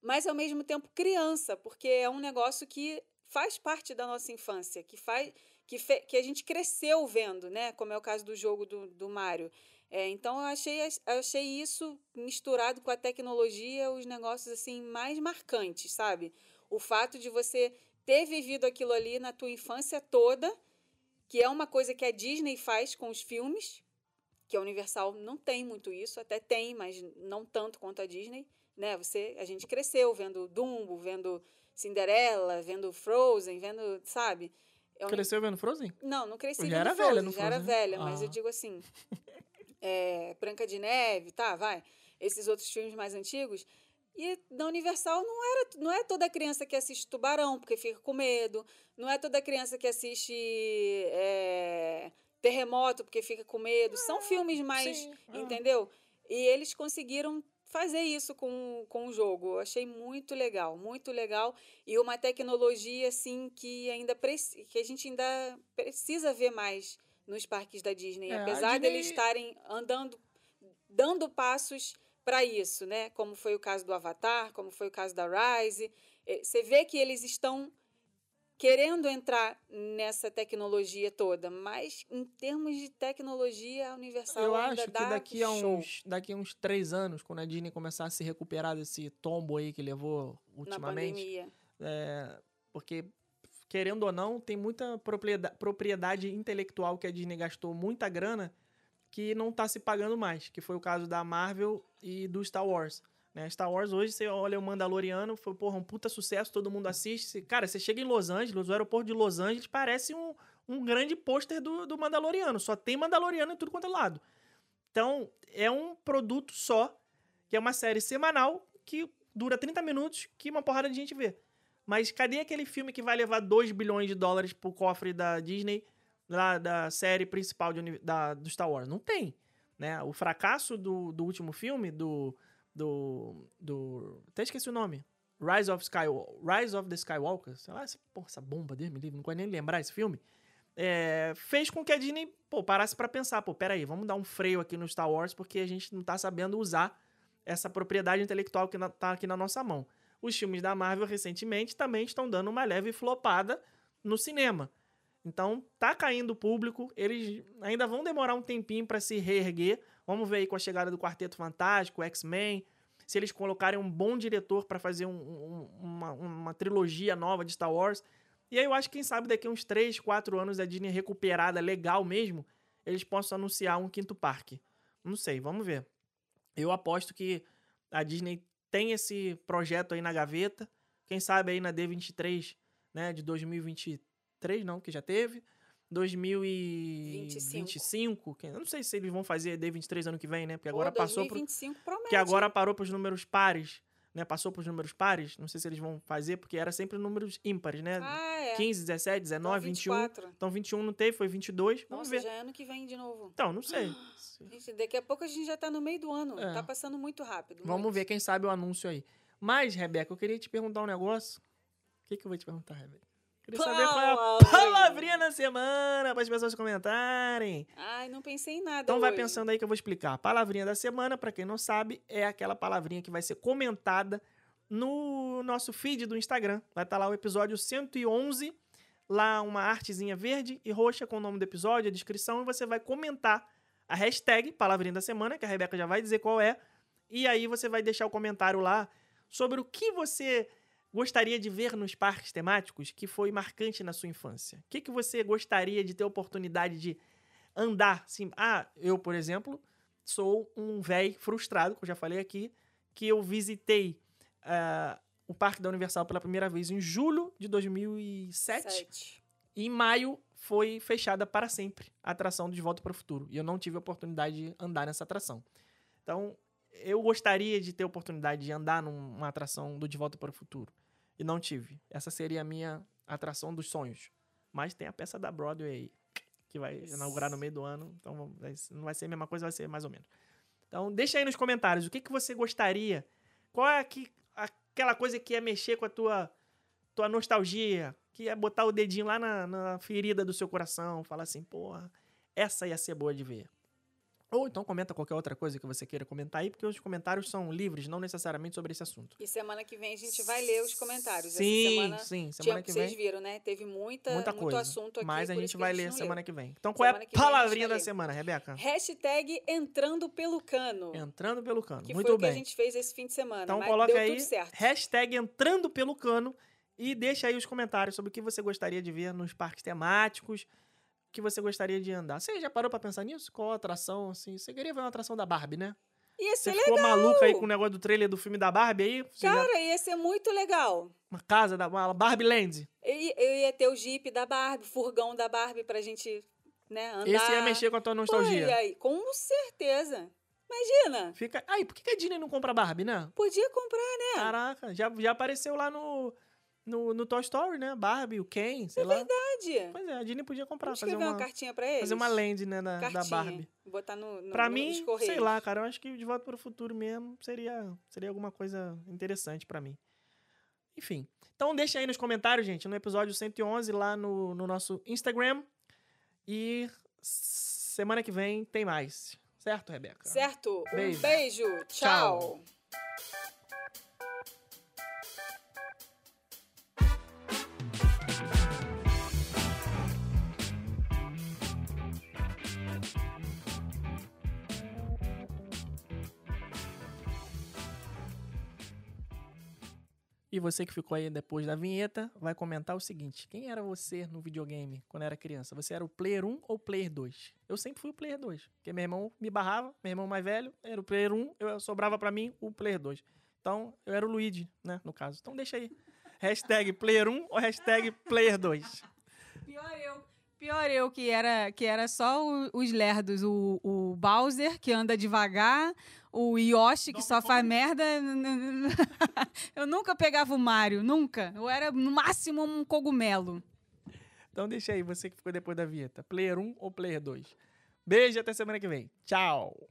mas ao mesmo tempo criança, porque é um negócio que faz parte da nossa infância, que faz que, fe, que a gente cresceu vendo, né? Como é o caso do jogo do, do Mario. É, então eu achei, achei isso misturado com a tecnologia, os negócios assim mais marcantes, sabe? O fato de você ter vivido aquilo ali na tua infância toda, que é uma coisa que a Disney faz com os filmes, que a Universal não tem muito isso, até tem, mas não tanto quanto a Disney, né? Você, a gente cresceu vendo Dumbo, vendo Cinderela, vendo Frozen, vendo, sabe? É um- Cresceu vendo Frozen? Não, não cresci Já vendo era Frozen, velha no já era Frozen, né? velha, mas eu Ah. digo assim, é, Branca de Neve, tá, vai. Esses outros filmes mais antigos. E na Universal não, era, não é toda criança que assiste Tubarão, porque fica com medo. Não é toda criança que assiste é, Terremoto, porque fica com medo. São filmes mais. sim, ah. Entendeu? E eles conseguiram fazer isso com, com o jogo. Eu achei muito legal, muito legal. E uma tecnologia, assim, que ainda que a gente ainda precisa ver mais nos parques da Disney. É, apesar deles Disney- estarem andando, dando passos para isso, né? Como foi o caso do Avatar, como foi o caso da Rise. Eh, Você vê que eles estão querendo entrar nessa tecnologia toda, mas em termos de tecnologia, a Universal Eu ainda acho que daqui a, show uns, daqui a uns três anos, quando a Disney começar a se recuperar desse tombo aí que levou na ultimamente, pandemia. é, porque, querendo ou não, tem muita propriedade, propriedade intelectual que a Disney gastou muita grana que não tá se pagando mais, que foi o caso da Marvel e do Star Wars. Né? Star Wars, hoje, você olha o Mandaloriano, foi, porra, um puta sucesso, todo mundo assiste. Cara, você chega em Los Angeles, o aeroporto de Los Angeles parece um, um grande pôster do, do Mandaloriano. Só tem Mandaloriano em tudo quanto é lado. Então, é um produto só, que é uma série semanal, que dura 30 minutos, que uma porrada de gente vê. Mas cadê aquele filme que vai levar 2 bilhões de dólares pro cofre da Disney, lá da série principal de da, do Star Wars? Não tem. Né? O fracasso do, do último filme, do, do, do. Até esqueci o nome. Rise of, Sky, Rise of the Skywalker. Sei lá, essa, porra, essa bomba, Deus me livre, não consigo nem lembrar esse filme. É, fez com que a Disney pô, parasse pra pensar: pô, peraí, vamos dar um freio aqui no Star Wars porque a gente não tá sabendo usar essa propriedade intelectual que na, tá aqui na nossa mão. Os filmes da Marvel recentemente também estão dando uma leve flopada no cinema. Então tá caindo o público, eles ainda vão demorar um tempinho pra se reerguer. Vamos ver aí com a chegada do Quarteto Fantástico, X-Men, se eles colocarem um bom diretor pra fazer um- um- uma, uma trilogia nova de Star Wars. E aí eu acho que quem sabe daqui uns 3, 4 anos a Disney recuperada legal mesmo, eles possam anunciar um quinto parque. Não sei, vamos ver. Eu aposto que a Disney tem esse projeto aí na gaveta. Quem sabe aí na D23, né, de 2023, não, que já teve. 2025. quem- Eu não sei se eles vão fazer D23 ano que vem, né? Porque agora Pô, passou pro, 2025 promete. que agora parou para os números pares, né? Passou para os números pares. Não sei se eles vão fazer, porque era sempre números ímpares, né? Ah, é. 15, 17, 19, 21. 24. Então 21 não teve, foi 22. Vamos Nossa, ver. já é ano que vem de novo. Então, não sei. (gasps) Gente, daqui a pouco a gente já tá no meio do ano. É. Tá passando muito rápido. Vamos muito. ver, quem sabe o anúncio aí. Mas, Rebeca, eu queria te perguntar um negócio. O que, que eu vou te perguntar, Rebeca? Queria saber qual é a Palavrinha. da semana para as pessoas comentarem. Ai, não pensei em nada Então vai hoje. pensando aí que eu vou explicar. A palavrinha da semana, para quem não sabe, é aquela palavrinha que vai ser comentada no nosso feed do Instagram. Vai estar lá o episódio 111, lá uma artezinha verde e roxa com o nome do episódio, a descrição, e você vai comentar a hashtag palavrinha da semana, que a Rebeca já vai dizer qual é, e aí você vai deixar o comentário lá sobre o que você gostaria de ver nos parques temáticos que foi marcante na sua infância. O que, que você gostaria de ter oportunidade de andar? Assim, ah, eu, por exemplo, sou um velho frustrado, que eu já falei aqui, que eu visitei ah, o Parque da Universal pela primeira vez em julho de 2007 Sete. e em maio foi fechada para sempre a atração do De Volta para o Futuro. E eu não tive a oportunidade de andar nessa atração. Então, eu gostaria de ter a oportunidade de andar numa atração do De Volta para o Futuro. E não tive. Essa seria a minha atração dos sonhos. Mas tem a peça da Broadway aí, que vai inaugurar no meio do ano. Então, não vai ser a mesma coisa, vai ser mais ou menos. Então, deixa aí nos comentários o que, que você gostaria. Qual é aqui, aquela coisa que ia mexer com a tua, tua nostalgia, que ia botar o dedinho lá na, na ferida do seu coração, falar assim, porra, essa ia ser boa de ver. Ou então comenta qualquer outra coisa que você queira comentar aí, porque os comentários são livres, não necessariamente sobre esse assunto. E semana que vem a gente vai ler os comentários. Sim, semana, sim, semana que vocês vem. viram, né? Teve muita, Muita muito coisa. assunto aqui. Mas a gente vai gente ler semana leu. que vem. Então, qual é Semana a vem a palavrinha vai da semana, Rebeca? Hashtag entrando pelo cano. Entrando pelo cano. Que Muito foi o que bem. a gente fez esse fim de semana. Então coloca aí, tudo certo. hashtag entrando pelo cano e deixa aí os comentários sobre o que você gostaria de ver nos parques temáticos, que você gostaria de andar. Você já parou pra pensar nisso? Qual a atração, assim? Você queria ver uma atração da Barbie, né? Ia Você ser ficou legal. maluca aí com o negócio do trailer do filme da Barbie aí? Você já- Cara, ia ser muito legal. Uma casa da uma Barbie Land. Eu ia, eu ia ter o Jeep da Barbie, o furgão da Barbie pra gente né? Andar. Esse ia mexer com a tua Pô, nostalgia. e aí, com certeza. Imagina, Fica. Ai, por que que a Disney não compra Barbie, né? podia comprar, né? Caraca, já, já apareceu lá no, no, no Toy Story, né? Barbie, o Ken, sei lá. Verdade. Pois é, a Disney podia comprar, Vamos fazer uma, uma, cartinha pra eles? fazer uma land, né, da, da. Barbie. Botar no, no, Pra no- mim, sei lá, cara, eu acho que De Volta para o Futuro mesmo seria, seria alguma coisa interessante pra mim. Enfim, então deixa aí nos comentários, gente, no episódio 111 lá no, no nosso Instagram. E semana que vem tem mais. Certo, Rebeca? Certo? Beijo. Um beijo. Tchau. Tchau. E você que ficou aí depois da vinheta vai comentar o seguinte: quem era você no videogame quando era criança? Você era o player 1 ou player 2? Eu sempre fui o player 2, porque meu irmão me barrava, meu irmão mais velho era o player 1, eu sobrava pra mim o player 2. Então, eu era o Luigi, né, no caso. Então deixa aí. Hashtag player 1 ou hashtag player 2? Pior eu. Pior eu, que era, que era só o- os lerdos. O, o Bowser, que anda devagar. O Yoshi, que só faz merda. (laughs) eu nunca pegava o Mario, nunca. Eu era, no máximo, um cogumelo. Então deixa aí, você que ficou depois da vinheta. Player 1 ou player 2? Beijo, até semana que vem. Tchau!